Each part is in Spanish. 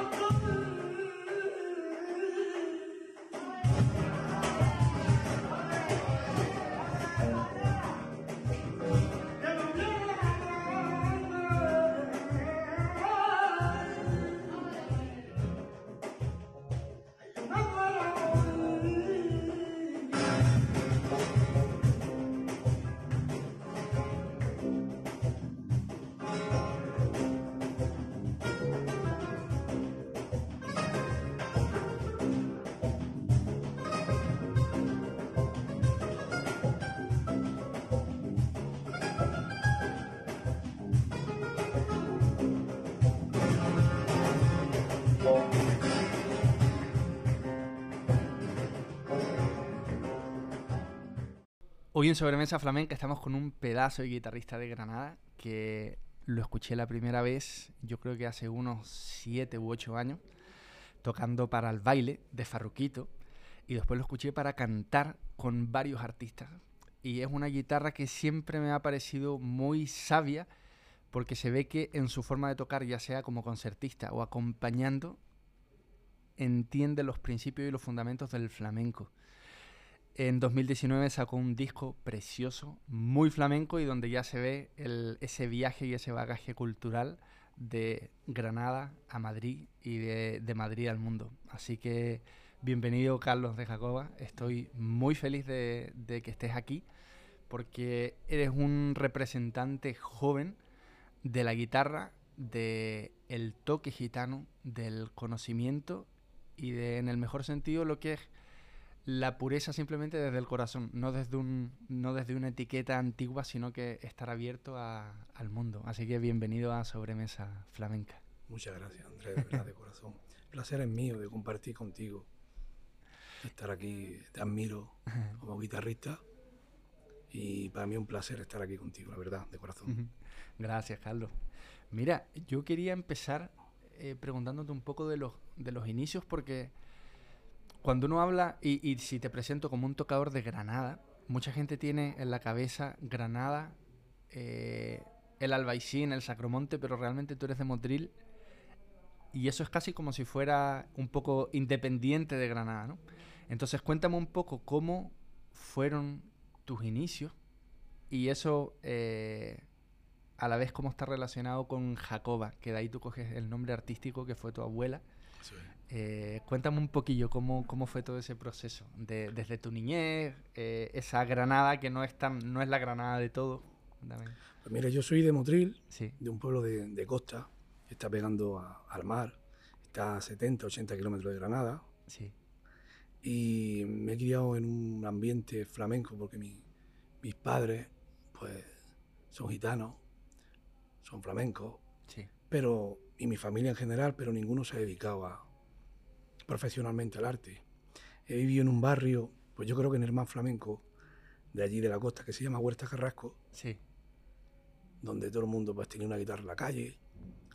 Come on. Hoy en Sobremesa Flamenca estamos con un pedazo de guitarrista de Granada que lo escuché la primera vez, yo creo que hace unos 7 u 8 años, tocando para el baile de Farruquito y después lo escuché para cantar con varios artistas. Y es una guitarra que siempre me ha parecido muy sabia porque se ve que en su forma de tocar, ya sea como concertista o acompañando, entiende los principios y los fundamentos del flamenco. En 2019 sacó un disco precioso, muy flamenco y donde ya se ve ese viaje y ese bagaje cultural de Granada a Madrid y de, Madrid al mundo. Así que bienvenido Carlos de Jacoba, estoy muy feliz de, que estés aquí porque eres un representante joven de la guitarra, del el toque gitano, del conocimiento y de, en el mejor sentido, lo que es la pureza simplemente desde el corazón, no desde, un, no desde una etiqueta antigua, sino que estar abierto al mundo. Así que bienvenido a Sobremesa Flamenca. Muchas gracias, Andrés, de verdad, de corazón. El placer es mío de compartir contigo, estar aquí, te admiro como guitarrista y para mí es un placer estar aquí contigo, la verdad, de corazón. Gracias, Carlos. Mira, yo quería empezar eh, preguntándote un poco de los, de los inicios porque cuando uno habla, y, si te presento como un tocador de Granada, mucha gente tiene en la cabeza Granada, eh, el Albaicín, el Sacromonte, pero realmente tú eres de Motril y eso es casi como si fuera un poco independiente de Granada, ¿no? Entonces cuéntame un poco cómo fueron tus inicios y eso eh, a la vez cómo está relacionado con Jacoba, que de ahí tú coges el nombre artístico que fue tu abuela. Eh, cuéntame un poquillo cómo, cómo fue todo ese proceso, de, desde tu niñez, eh, esa Granada que no es, tan, no es la Granada de todo. Pues mira, yo soy de Motril, de un pueblo de, costa, que está pegando al mar, está a 70, 80 kilómetros de Granada. Sí. Y me he criado en un ambiente flamenco porque mis padres, pues, son gitanos, son flamencos, sí. pero, y mi familia en general, pero ninguno se ha dedicado a, profesionalmente al arte. He vivido en un barrio, pues yo creo que en el más flamenco de allí de la costa, que se llama Huerta Carrasco. Sí. Donde todo el mundo pues tenía una guitarra en la calle,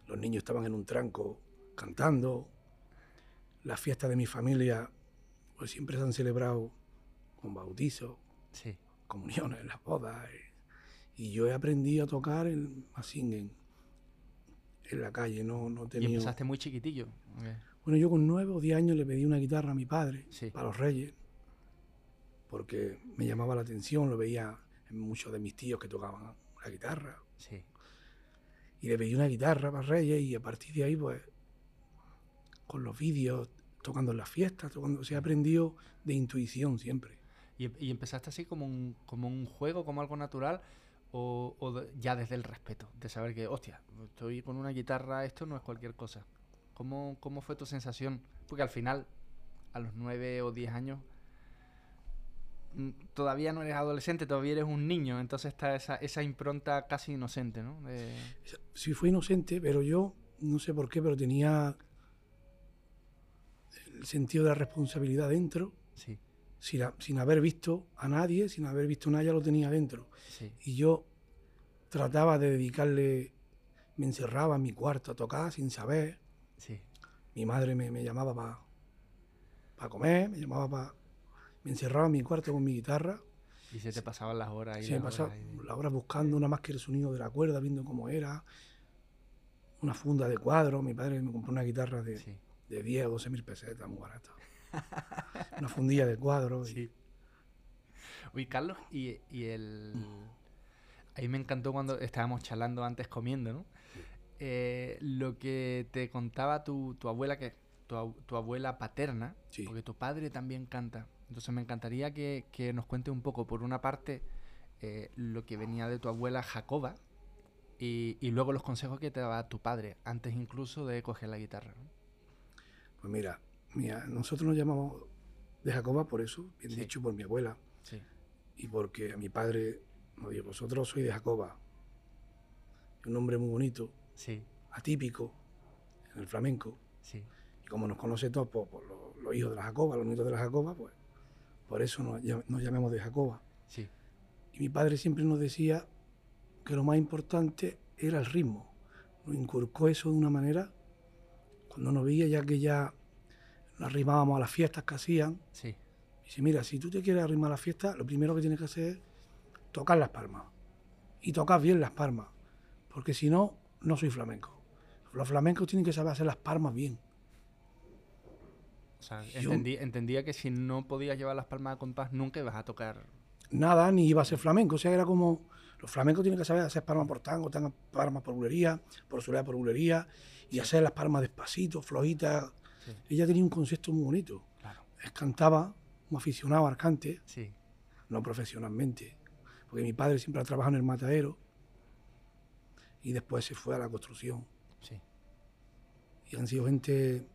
los niños estaban en un tranco cantando. Las fiestas de mi familia pues siempre se han celebrado con bautizos, sí. comuniones, las bodas. Y, yo he aprendido a tocar en, así en, en la calle, no, no tenía... ¿Y empezaste muy chiquitillo? Bueno, yo con nueve o diez años le pedí una guitarra a mi padre para los reyes, porque me llamaba la atención, lo veía en muchos de mis tíos que tocaban la guitarra. Sí. Y le pedí una guitarra para reyes y a partir de ahí, pues, con los vídeos, tocando en las fiestas, tocando, se ha aprendido de intuición siempre. ¿Y, empezaste así como un, como un juego, como algo natural? O, o, ya desde el respeto, de saber que, hostia, estoy con una guitarra, esto no es cualquier cosa. ¿Cómo, ¿Cómo fue tu sensación? Porque al final, a los nueve o diez años, mm, todavía no eres adolescente, todavía eres un niño, entonces está esa, esa impronta casi inocente, ¿no? Sí, fui inocente, pero yo, no sé por qué, pero tenía el sentido de la responsabilidad dentro. Sí. Sin, sin haber visto a nadie, sin haber visto a nadie, lo tenía dentro. Sí. Y yo trataba de dedicarle, me encerraba en mi cuarto a tocar sin saber. Sí. Mi madre me, llamaba para para comer, me llamaba para... Me encerraba en mi cuarto con mi guitarra. Y se te pasaban las horas ahí. Se me pasaban las horas buscando nada más que el sonido de la cuerda, viendo cómo era. una funda de cuadros. Mi padre me compró una guitarra de, de 10 o 12 mil pesetas, muy barata. una fundilla de cuadros. Sí. Uy, Carlos, y, y el... Ahí me encantó cuando estábamos charlando antes comiendo, ¿no? Eh, lo que te contaba tu, tu abuela, que tu, tu abuela paterna, porque tu padre también canta. Entonces me encantaría que, que nos cuente un poco, por una parte, eh, lo que venía de tu abuela Jacoba y, y, luego los consejos que te daba tu padre, antes incluso de coger la guitarra. Pues mira, mira, nosotros nos llamamos de Jacoba por eso, bien dicho por mi abuela. Y porque a mi padre nos dijo, vosotros sois de Jacoba. Un nombre muy bonito, atípico en el flamenco. Y como nos conoce todos por, los, hijos de la Jacoba, los nietos de la Jacoba, pues por eso nos, nos llamamos de Jacoba. Y mi padre siempre nos decía que lo más importante era el ritmo. Nos inculcó eso de una manera, cuando nos veía ya que ya nos arrimábamos a las fiestas que hacían. Sí. Dice, mira, si tú te quieres arrimar a la fiesta, lo primero que tienes que hacer es tocar las palmas. Y tocar bien las palmas. Porque si no, no soy flamenco. Los flamencos tienen que saber hacer las palmas bien. O sea, entendía que si no podías llevar las palmas a compás, nunca ibas a tocar nada, ni iba a ser flamenco. O sea, era como. Los flamencos tienen que saber hacer palmas por tango, palmas por bulería, por soledad por bulería, y hacer las palmas despacito, flojitas. Ella tenía un concepto muy bonito. Claro. cantaba como aficionado al cante, sí. no profesionalmente. Porque mi padre siempre ha trabajado en el matadero y después se fue a la construcción. Sí. Y han sido gente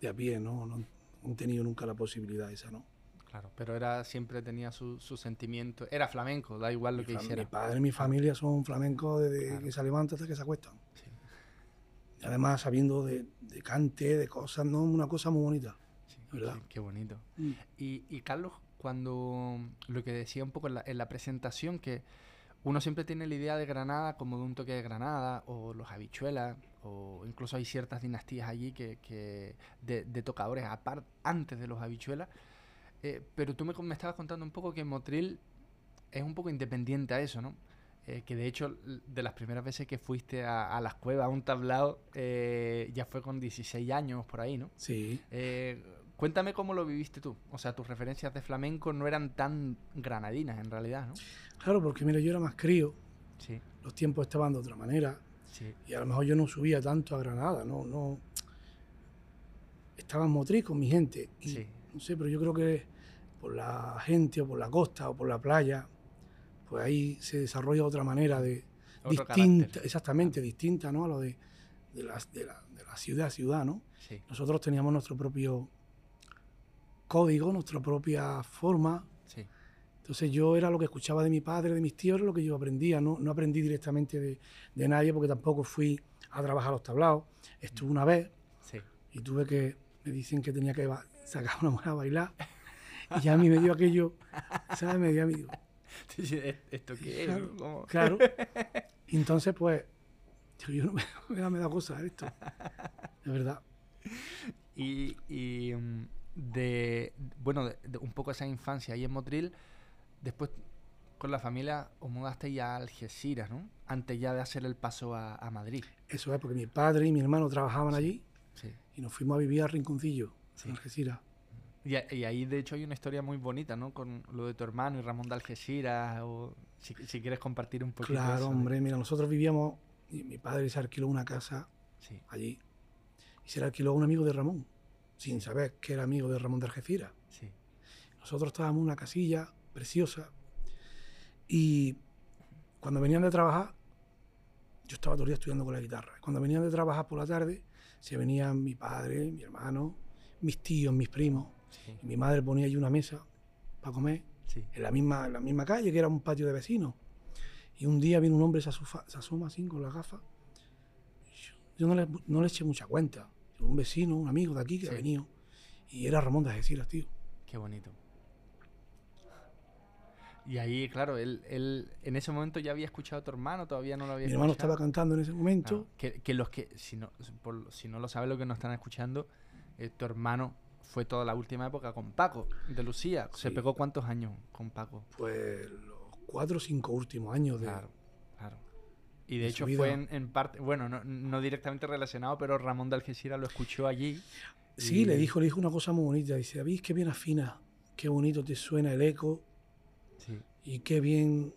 de a pie, ¿no? No han tenido nunca la posibilidad esa, ¿no? Claro, pero era siempre tenía su, su sentimiento. Era flamenco, da igual lo que hiciera. Mi padre y mi familia son flamencos desde que se levantan hasta que se acuestan. Y además sabiendo de, de, cante, de cosas, ¿no? Una cosa muy bonita. ¿verdad? Qué, bonito. Mm. Y, y, Carlos, cuando lo que decía un poco en la, en la, presentación, que uno siempre tiene la idea de Granada como de un toque de Granada, o los habichuelas, o incluso hay ciertas dinastías allí que, que de, de tocadores aparte, antes de los habichuelas eh, pero tú me, me, estabas contando un poco que Motril es un poco independiente a eso, ¿no? Eh, que de hecho, de las primeras veces que fuiste a, las cuevas, a un tablado, eh, ya fue con 16 años por ahí, ¿no? Sí. Cuéntame cómo lo viviste tú. O sea, tus referencias de flamenco no eran tan granadinas en realidad, ¿no? Claro, porque mira, yo era más crío. Sí. Los tiempos estaban de otra manera. Sí. Y a lo mejor yo no subía tanto a Granada, no, no. Estaba en Motril con mi gente. sí no sé, pero yo creo que por la gente o por la costa o por la playa, pues ahí se desarrolla otra manera de distinta, exactamente, distinta, ¿no? A lo de, de, la, de, la, ciudad a ciudad, ¿no? Nosotros teníamos nuestro propio código, nuestra propia forma. Entonces yo era lo que escuchaba de mi padre, de mis tíos, era lo que yo aprendía. No, no aprendí directamente de, de, nadie porque tampoco fui a trabajar los tablados. Estuve una vez y tuve que, me dicen que tenía que sacaba una mujer a bailar y ya a mí me dio aquello, ¿sabes? Me dio a mí. ¿Esto qué es? Claro. Y entonces, pues, yo no me, me da cosa esto. De verdad. Y, y mm, de, bueno, de, un poco esa infancia ahí en Motril, después con la familia os mudaste ya a Algeciras, ¿no? Antes ya de hacer el paso a, a Madrid. Eso es, porque mi padre y mi hermano trabajaban allí sí. y nos fuimos a vivir a Rinconcillo sí. Algeciras. Y, ahí, de hecho, hay una historia muy bonita, ¿no? Con lo de tu hermano y Ramón de Algeciras, o si, quieres compartir un poquito. Claro, hombre, mira, nosotros vivíamos, y mi padre se alquiló una casa allí, y se la alquiló a un amigo de Ramón, sin saber que era amigo de Ramón de Algeciras. Sí. Nosotros estábamos en una casilla preciosa, y cuando venían de trabajar, yo estaba todo el día estudiando con la guitarra. Cuando venían de trabajar por la tarde, se venían mi padre, mi hermano, mis tíos, mis primos. mi madre ponía allí una mesa para comer en, la misma, la misma calle, que era un patio de vecinos. Y un día viene un hombre, se, asoma así con las gafas. Yo, no, le, no, le, eché mucha cuenta. Un vecino, un amigo de aquí que ha venido. Y era Ramón de Algeciras, tío. Qué bonito. Y ahí, claro, él, él en ese momento ya había escuchado a tu hermano, todavía no lo había Mi hermano estaba cantando en ese momento. que, que, los que, si no, si no lo saben, lo que nos están escuchando, eh, tu hermano fue toda la última época con Paco, de Lucía. ¿Se pegó cuántos años con Paco? Pues los cuatro o cinco últimos años de... Claro. Y de hecho fue en, parte, bueno, no, directamente relacionado, pero Ramón de Algeciras lo escuchó allí. Sí, le dijo, le dijo una cosa muy bonita. Dice, David, qué bien afina, qué bonito te suena el eco. Sí. Y qué bien,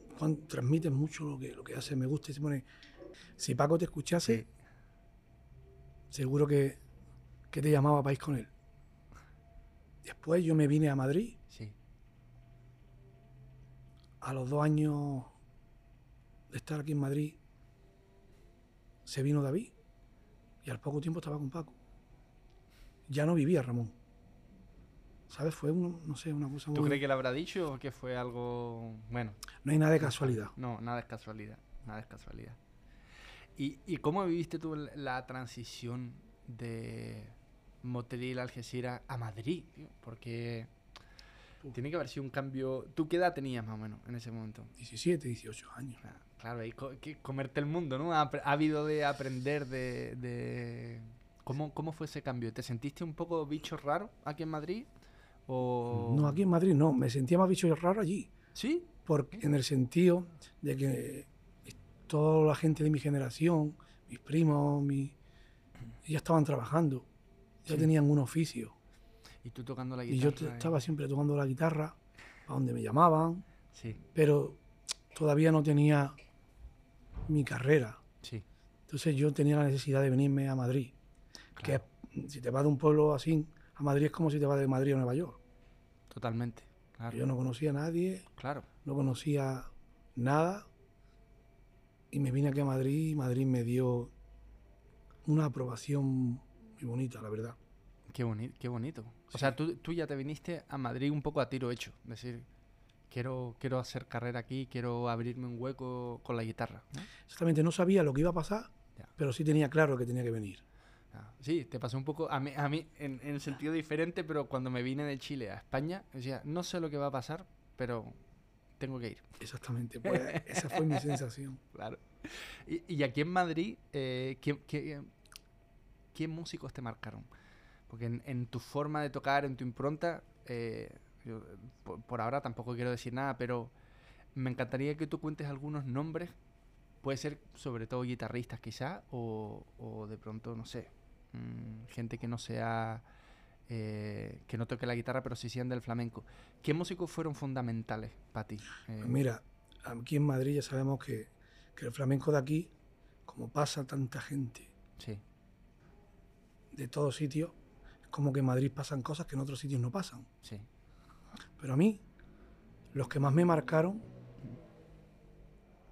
transmites mucho lo que, lo que haces, me gusta. Y se pone, si Paco te escuchase, seguro que, que te llamaba ir con él. Después yo me vine a Madrid. Sí. A los dos años de estar aquí en Madrid, se vino David y al poco tiempo estaba con Paco. Ya no vivía Ramón. ¿Sabes? Fue, no sé, una cosa muy... ¿Tú crees que lo habrá dicho o que fue algo... Bueno. No hay nada de casualidad. No, nada es casualidad. Nada es casualidad. ¿Y, y cómo viviste tú la transición de Motril, Algeciras a Madrid? Porque tiene que haber sido un cambio... ¿Tú qué edad tenías más o menos en ese momento? 17, 18 años. Ah. Claro, hay que comerte el mundo, ¿no? Ha, habido de aprender de... ¿Cómo, ¿Cómo fue ese cambio? ¿Te sentiste un poco bicho raro aquí en Madrid? O... No, aquí en Madrid no, me sentía más bicho raro allí. ¿Sí? Porque, en el sentido de que toda la gente de mi generación, mis primos, mi, ya estaban trabajando, ya tenían un oficio. ¿Y tú tocando la guitarra? Y yo estaba siempre tocando la guitarra, a donde me llamaban. Sí. Pero todavía no tenía mi carrera. Sí. Entonces yo tenía la necesidad de venirme a Madrid. Que si te vas de un pueblo así a Madrid es como si te vas de Madrid a Nueva York. Totalmente. Yo no conocía a nadie. Claro. No conocía nada. Y me vine aquí a Madrid y Madrid me dio una aprobación muy bonita, la verdad. Qué, qué bonito. O sea, tú, tú, ya te viniste a Madrid un poco a tiro hecho. Es decir, quiero, quiero hacer carrera aquí, quiero abrirme un hueco con la guitarra. Exactamente, no sabía lo que iba a pasar, pero sí tenía claro que tenía que venir. Sí, te pasó un poco a mí, a mí en, en sentido diferente, pero cuando me vine de Chile a España, decía, no sé lo que va a pasar, pero tengo que ir. Exactamente, pues esa fue mi sensación. Claro. Y, y, aquí en Madrid, eh, ¿qué, qué, qué, músicos te marcaron? Porque en, en, tu forma de tocar, en tu impronta, eh, por, ahora tampoco quiero decir nada, pero me encantaría que tú cuentes algunos nombres. Puede ser sobre todo guitarristas quizá, o, de pronto, no sé, mm, gente que no sea... Eh, que no toque la guitarra, pero sí sean del flamenco. ¿Qué músicos fueron fundamentales para ti? Eh, pues mira, aquí en Madrid ya sabemos que, que, el flamenco de aquí, como pasa tanta gente sí. de todos sitios, es como que en Madrid pasan cosas que en otros sitios no pasan. Sí. Pero a mí, los que más me marcaron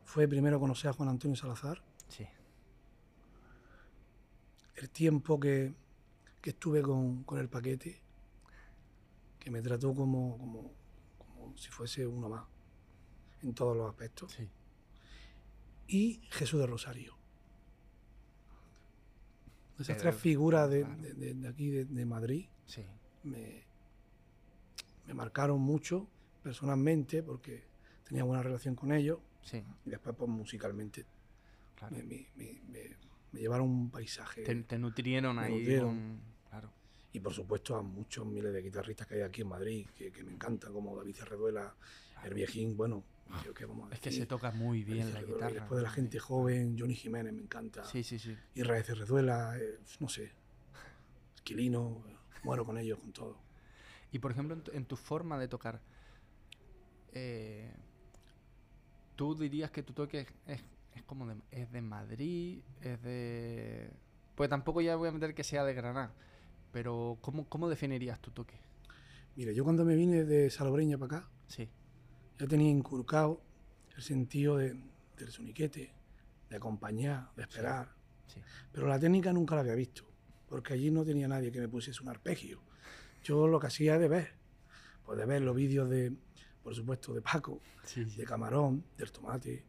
fue primero conocer a Juan Antonio Salazar. Sí. El tiempo que, estuve con, el paquete, que me trató como, como, si fuese uno más, en todos los aspectos. Sí. Y Jesús de Rosario. Esas tres figuras de, aquí, de, Madrid, sí. me, me marcaron mucho personalmente porque tenía buena relación con ellos. Y después, pues musicalmente, me, llevaron un paisaje. Te, nutrieron ahí. claro. Y por supuesto a muchos miles de guitarristas que hay aquí en Madrid, que, me encantan, como David Cerreduela, el viejín, bueno. Es que se toca muy bien la guitarra. después de la gente joven, Johnny Jiménez me encanta. Sí, sí, sí. Israel Cerreduela, eh, no sé. Esquilino, muero con ellos, con todo. Y por ejemplo, en tu, forma de tocar, eh, ¿tú dirías que tu toque es, como de, es de Madrid? ¿Es de...? Pues tampoco ya voy a meter que sea de Granada, pero ¿cómo, cómo definirías tu toque? Mira, yo cuando me vine de Salobreña para acá, sí. Ya tenía inculcado el sentido de, del soniquete, de acompañar, de esperar. Sí. Pero la técnica nunca la había visto, porque allí no tenía nadie que me pusiese un arpegio yo lo que hacía de ver, pues de ver los vídeos de, por supuesto, de Paco, de Camarón, del Tomate,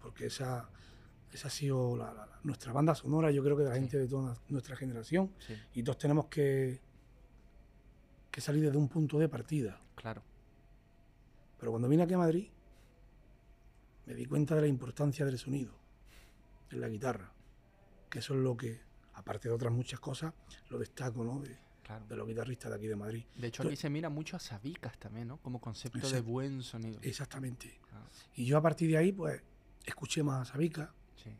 porque esa, esa ha sido nuestra banda sonora, yo creo que de la gente de toda nuestra generación, y todos tenemos que, que salir desde un punto de partida. Claro. Pero cuando vine aquí a Madrid, me di cuenta de la importancia del sonido en la guitarra, que eso es lo que, aparte de otras muchas cosas, lo destaco, ¿no? de los guitarristas de aquí de Madrid. De hecho, aquí se mira mucho a Sabicas también, ¿no? Como concepto de buen sonido. Exactamente. Y yo a partir de ahí, pues, escuché más a Sabicas, Sí.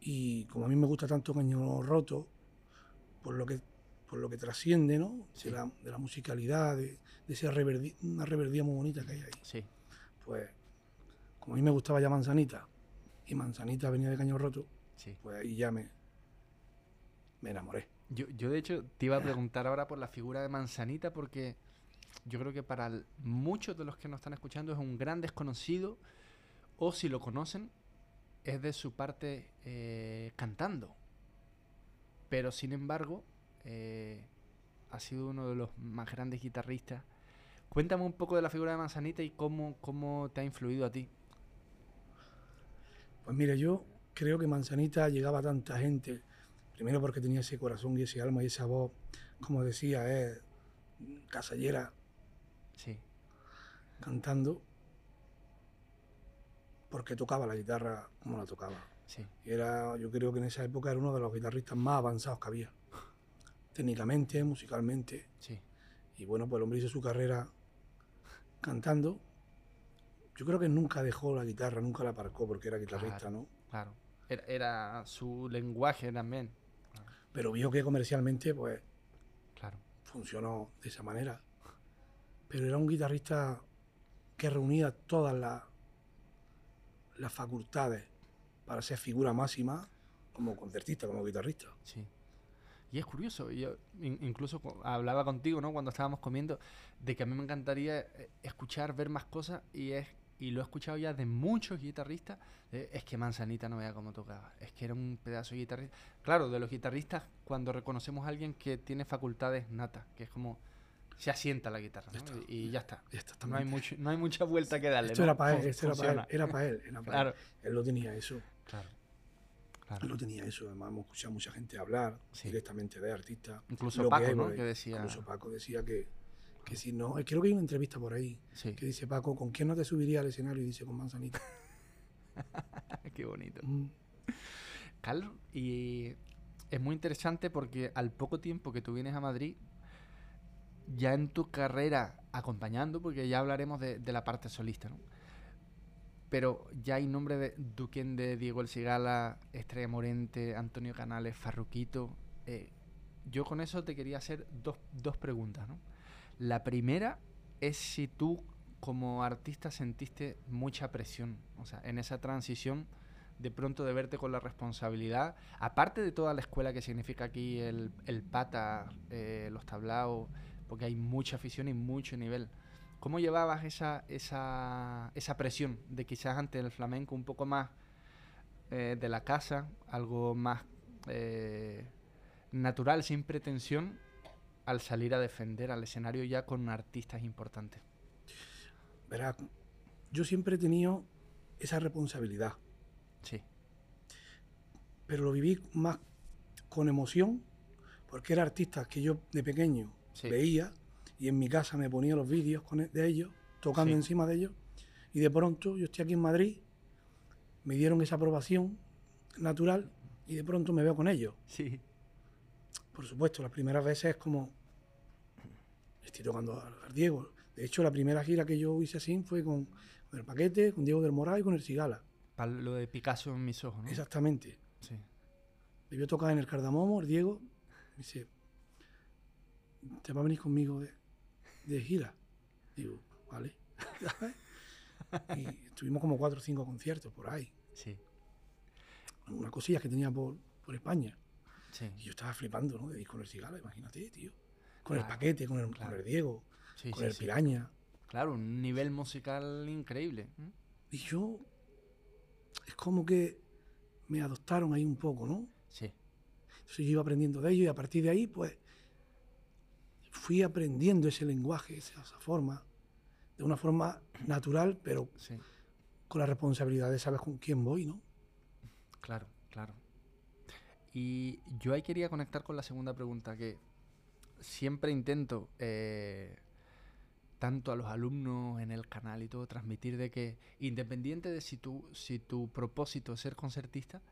Y como a mí me gusta tanto Caño Roto, por lo que, por lo que trasciende, ¿no? De, la, musicalidad, de, esa reverdía, una reverdía muy bonita que hay ahí. Sí. Pues, como a mí me gustaba ya Manzanita, y Manzanita venía de Caño Roto, pues ahí ya me, me enamoré. Yo, yo, de hecho, te iba a preguntar ahora por la figura de Manzanita, porque yo creo que para muchos de los que nos están escuchando es un gran desconocido, o si lo conocen, es de su parte eh, cantando. Pero sin embargo, eh, ha sido uno de los más grandes guitarristas. Cuéntame un poco de la figura de Manzanita y cómo, cómo te ha influido a ti. Pues mira, yo creo que Manzanita llegaba a tanta gente, primero porque tenía ese corazón y ese alma y esa voz, como decía, es casallera, sí. cantando, porque tocaba la guitarra como la tocaba. Sí. Era, yo creo que en esa época era uno de los guitarristas más avanzados que había, técnicamente, musicalmente. Sí. Y bueno, pues el hombre hizo su carrera cantando. Yo creo que nunca dejó la guitarra, nunca la aparcó porque era guitarrista, ¿no? Claro. Era, su lenguaje también. Pero vio que comercialmente, pues, claro. funcionó de esa manera. Pero era un guitarrista que reunía todas las, las facultades para ser figura máxima como concertista, como guitarrista. Sí. Y es curioso, yo incluso hablaba contigo, ¿no? Cuando estábamos comiendo, de que a mí me encantaría eh, escuchar, ver más cosas, y es y lo he escuchado ya de muchos guitarristas, es que Manzanita no vea cómo tocaba, es que era un pedazo de guitarrista. Claro, de los guitarristas, cuando reconocemos a alguien que tiene facultades natas, que es como se asienta la guitarra y ya está. no, hay mucho, no hay mucha vuelta que darle. Esto era para él, esto era para él, era para él, claro. él. lo tenía eso. Claro. Lo tenía eso, además hemos escuchado a mucha gente hablar directamente de artistas. Incluso Paco, ¿no? Que decía... Incluso Paco decía que que si no, creo que hay una entrevista por ahí que dice Paco, ¿con quién no te subiría al escenario? Y dice, con Manzanita. Qué bonito. Mm. Carlos, y es muy interesante porque al poco tiempo que tú vienes a Madrid, ya en tu carrera acompañando, porque ya hablaremos de, la parte solista, ¿no? Pero ya hay nombre de Duquén de Diego El Cigala, Estrella Morente, Antonio Canales, Farruquito. Eh, yo con eso te quería hacer dos, dos preguntas, ¿no? La primera es si tú como artista sentiste mucha presión, o sea, en esa transición de pronto de verte con la responsabilidad, aparte de toda la escuela que significa aquí el, pata, eh, los tablaos, porque hay mucha afición y mucho nivel. ¿Cómo llevabas esa, esa, esa presión de quizás ante el flamenco un poco más eh, de la casa, algo más eh, natural, sin pretensión, al salir a defender al escenario ya con artistas importantes? Verá, yo siempre he tenido esa responsabilidad. Sí. Pero lo viví más con emoción, porque era artistas que yo de pequeño veía y en mi casa me ponía los vídeos e, de ellos, tocando encima de ellos, y de pronto yo estoy aquí en Madrid, me dieron esa aprobación natural y de pronto me veo con ellos. Sí. Por supuesto, las primeras veces es como, estoy tocando al, Diego. De hecho, la primera gira que yo hice así fue con, el Paquete, con Diego del Moral y con el Cigala. Para lo de Picasso en mis ojos, ¿no? Exactamente. Sí. Debió tocar en el Cardamomo, el Diego. Me dice, ¿te va a venir conmigo de, de gira? Digo, vale. y estuvimos como cuatro o cinco conciertos por ahí. Sí. Unas cosillas que tenía por, por España. Y yo estaba flipando, ¿no? De ir con el Cigala, imagínate, tío. Con el paquete, con el, Diego, con el Piraña. Claro, un nivel musical increíble. Y yo. Es como que me adoptaron ahí un poco, ¿no? Sí. Entonces yo iba aprendiendo de ellos y a partir de ahí, pues. Fui aprendiendo ese lenguaje, esa, forma, de una forma natural, pero con la responsabilidad de saber con quién voy, ¿no? Claro, claro. Y yo ahí quería conectar con la segunda pregunta, que siempre intento, eh, tanto a los alumnos en el canal y todo, transmitir de que, independiente de si tu, si tu propósito es ser concertista,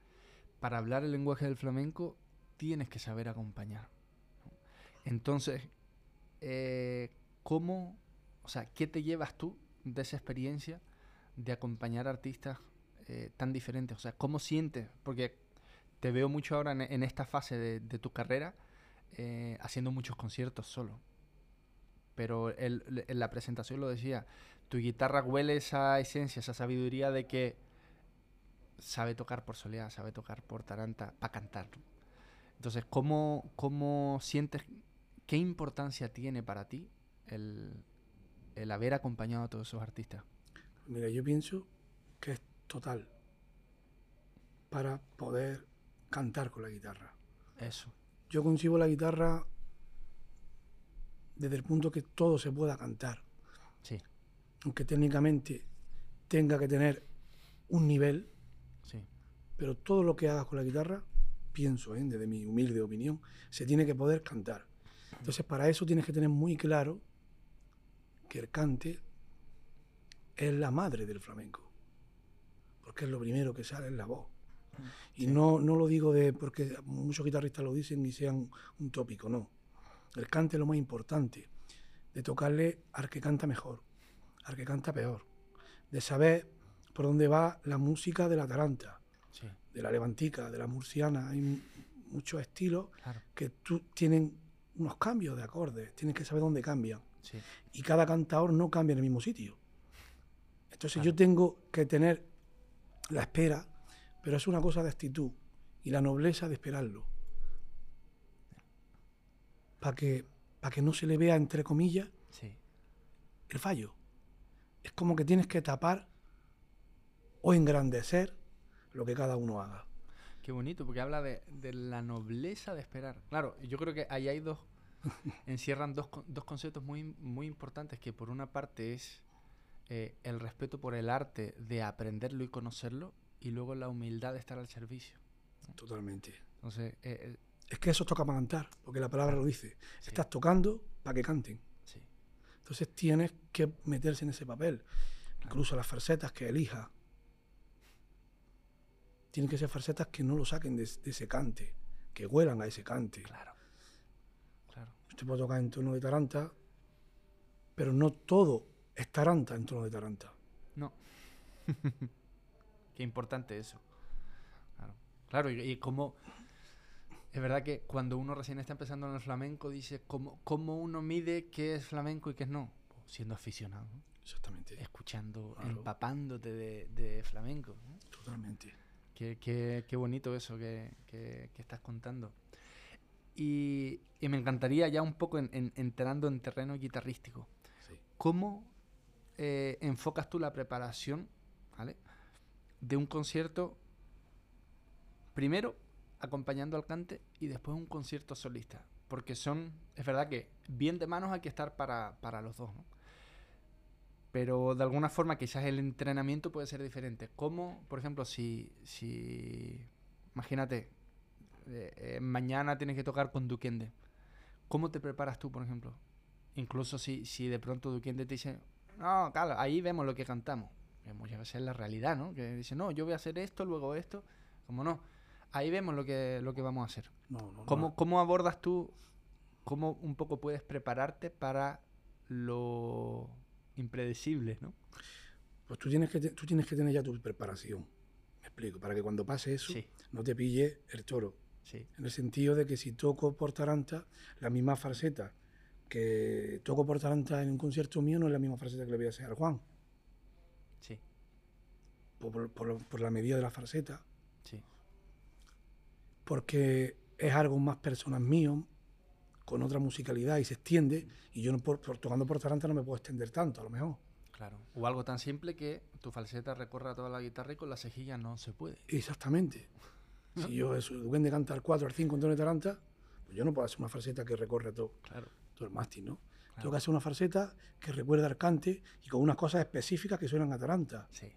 para hablar el lenguaje del flamenco tienes que saber acompañar. Entonces, eh, ¿cómo, o sea, qué te llevas tú de esa experiencia de acompañar artistas eh, tan diferentes? O sea, ¿cómo sientes? Porque te veo mucho ahora en, esta fase de, tu carrera eh, haciendo muchos conciertos solo. Pero en la presentación lo decía, tu guitarra huele esa esencia, esa sabiduría de que sabe tocar por soleá, sabe tocar por taranta, para cantar. Entonces, ¿cómo, ¿cómo sientes, qué importancia tiene para ti el, el haber acompañado a todos esos artistas? Mira, yo pienso que es total para poder cantar con la guitarra. Eso. Yo concibo la guitarra desde el punto que todo se pueda cantar. Sí. Aunque técnicamente tenga que tener un nivel. Sí. Pero todo lo que hagas con la guitarra, pienso, ¿eh? desde mi humilde opinión, se tiene que poder cantar. Entonces, para eso tienes que tener muy claro que el cante es la madre del flamenco. Porque es lo primero que sale en la voz. Y no, no lo digo de porque muchos guitarristas lo dicen y sean un tópico, no. El cante es lo más importante, de tocarle al que canta mejor, al que canta peor, de saber por dónde va la música de la taranta, de la levantica, de la murciana. Hay muchos estilos que tú, tienen unos cambios de acordes, tienes que saber dónde cambian. Y cada cantador no cambia en el mismo sitio. Entonces yo tengo que tener la espera pero es una cosa de actitud y la nobleza de esperarlo. Para que, para que no se le vea, entre comillas, el fallo. Es como que tienes que tapar o engrandecer lo que cada uno haga. Qué bonito, porque habla de, la nobleza de esperar. Claro, yo creo que ahí hay dos, encierran dos, dos conceptos muy, muy importantes, que por una parte es eh, el respeto por el arte de aprenderlo y conocerlo, y luego la humildad de estar al servicio. Totalmente. Entonces, eh, eh, es que eso toca para cantar, porque la palabra lo dice. Estás tocando para que canten. Sí. Entonces tienes que meterse en ese papel. Incluso las farsetas que elija. Tienen que ser farsetas que no lo saquen de, ese cante, que huelan a ese cante. Claro. Claro. Usted puede tocar en tono de taranta, pero no todo es taranta en tono de taranta. No. Qué importante eso. Claro, claro y, como... Es verdad que cuando uno recién está empezando en el flamenco, dice cómo, cómo uno mide qué es flamenco y qué es no. Pues siendo aficionado. Exactamente. Escuchando, empapándote de, flamenco. Totalmente. Qué, qué, qué, bonito eso que, que, estás contando. Y, y, me encantaría ya un poco en, entrando en terreno guitarrístico. Sí. ¿Cómo eh, enfocas tú la preparación ¿vale? de un concierto, primero acompañando al cante y después un concierto solista. Porque son, es verdad que bien de manos hay que estar para, los dos, ¿no? Pero de alguna forma quizás el entrenamiento puede ser diferente. Como, por ejemplo, si, si imagínate, eh, eh, mañana tienes que tocar con Duquende. ¿Cómo te preparas tú, por ejemplo? Incluso si, si de pronto Duquende te dice, no, claro, ahí vemos lo que cantamos que muchas veces es la realidad, ¿no? Que dice, no, yo voy a hacer esto, luego esto, como no. Ahí vemos lo que, lo que vamos a hacer. ¿Cómo, ¿Cómo abordas tú, cómo un poco puedes prepararte para lo impredecible, ¿no? Pues tú tienes que, tú tienes que tener ya tu preparación. Me explico, para que cuando pase eso no te pille el toro. Sí. En el sentido de que si toco por Taranta, la misma falseta que toco por Taranta en un concierto mío no es la misma falseta que le voy a hacer al Juan. Sí. Por, la medida de la falseta. Sí. Porque es algo más personal mío, con otra musicalidad y se extiende. Y yo no, por, tocando por taranta no me puedo extender tanto, a lo mejor. Claro. O algo tan simple que tu falseta recorra toda la guitarra y con la cejilla no se puede. Exactamente. Si yo eso, de cantar 4 o 5 en tono de taranta, pues yo no puedo hacer una falseta que recorre todo, claro. todo el mástil, ¿no? Tengo que hacer una falseta que recuerda al cante y con unas cosas específicas que suenan a taranta. Sí,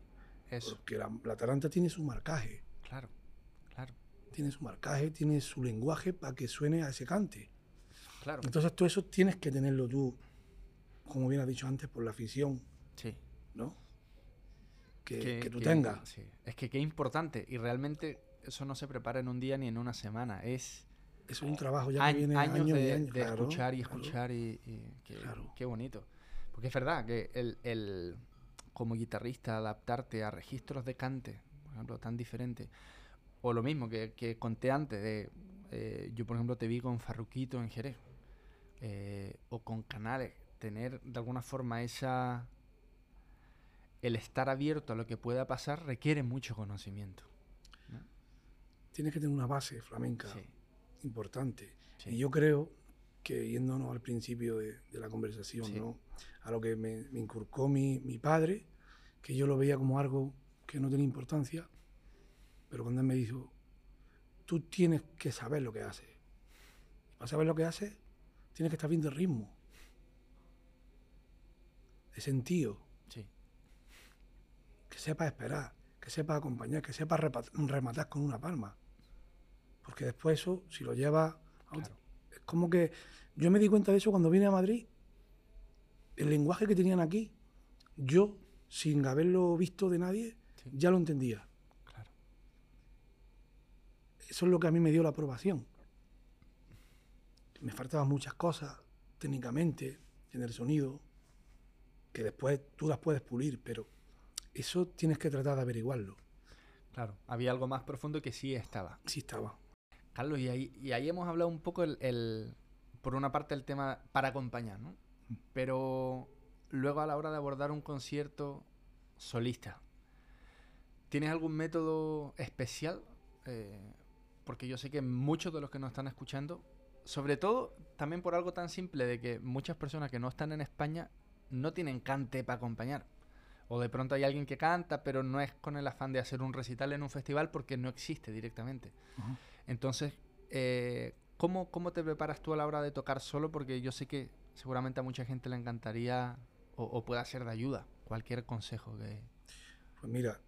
eso. Porque la, la taranta tiene su marcaje. Claro, claro. Tiene su marcaje, tiene su lenguaje para que suene a ese cante. Claro. Entonces todo eso tienes que tenerlo tú, como bien has dicho antes, por la afición. Sí. ¿No? Que, tú tengas. Sí. Es que qué importante. Y realmente eso no se prepara en un día ni en una semana. Es es un trabajo ya que viene años, años de, años, de escuchar y escuchar y, qué, bonito. Porque es verdad que el, el, como guitarrista adaptarte a registros de cante, por ejemplo, tan diferente. O lo mismo que, que conté antes, de, eh, yo por ejemplo te vi con Farruquito en Jerez, eh, o con Canales, tener de alguna forma esa... El estar abierto a lo que pueda pasar requiere mucho conocimiento. Tienes que tener una base flamenca importante. Y yo creo que yéndonos al principio de, la conversación, ¿no? a lo que me, me inculcó mi, mi, padre, que yo lo veía como algo que no tenía importancia, pero cuando él me dijo, tú tienes que saber lo que haces. Para saber lo que haces, tienes que estar viendo el ritmo, de sentido. Sí. Que sepas esperar, que sepas acompañar, que sepas rematar con una palma. Porque después eso, si lo llevas... Es como que yo me di cuenta de eso cuando vine a Madrid. El lenguaje que tenían aquí, yo, sin haberlo visto de nadie, ya lo entendía. Claro. Eso es lo que a mí me dio la aprobación. Me faltaban muchas cosas técnicamente en el sonido, que después tú las puedes pulir, pero eso tienes que tratar de averiguarlo. Claro, había algo más profundo que sí estaba. Sí estaba. Carlos, y ahí, y ahí hemos hablado un poco el, por una parte el tema para acompañar, ¿no? Mm. Pero luego a la hora de abordar un concierto solista, ¿tienes algún método especial? Eh, porque yo sé que muchos de los que nos están escuchando, sobre todo también por algo tan simple de que muchas personas que no están en España no tienen cante para acompañar. O de pronto hay alguien que canta, pero no es con el afán de hacer un recital en un festival porque no existe directamente. Entonces, eh, ¿cómo, te preparas tú a la hora de tocar solo? Porque yo sé que seguramente a mucha gente le encantaría o, pueda ser de ayuda cualquier consejo que... Pues mira,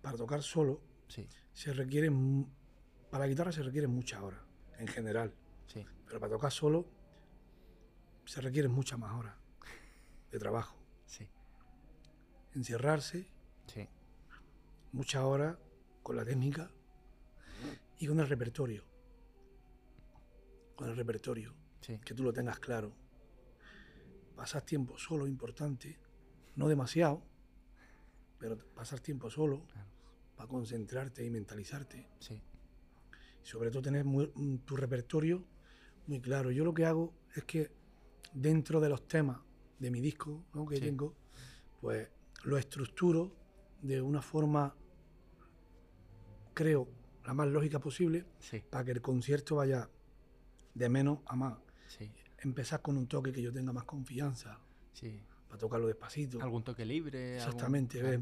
para tocar solo sí. se requiere... Para la guitarra se requiere muchas horas, en general. Sí. Pero para tocar solo se requiere muchas más horas de trabajo. Sí. Encerrarse. Sí. Muchas horas con la técnica y con el repertorio. Con el repertorio. Que tú lo tengas claro. Pasar tiempo solo importante, no demasiado, pero pasar tiempo solo para concentrarte y mentalizarte. Sí. Y sobre todo tener mm, tu repertorio muy claro. Yo lo que hago es que dentro de los temas de mi disco que tengo, pues lo estructuro de una forma, creo, la más lógica posible para que el concierto vaya de menos a más. Empezar con un toque que yo tenga más confianza. Para tocarlo despacito. Algún toque libre. Exactamente. Ves,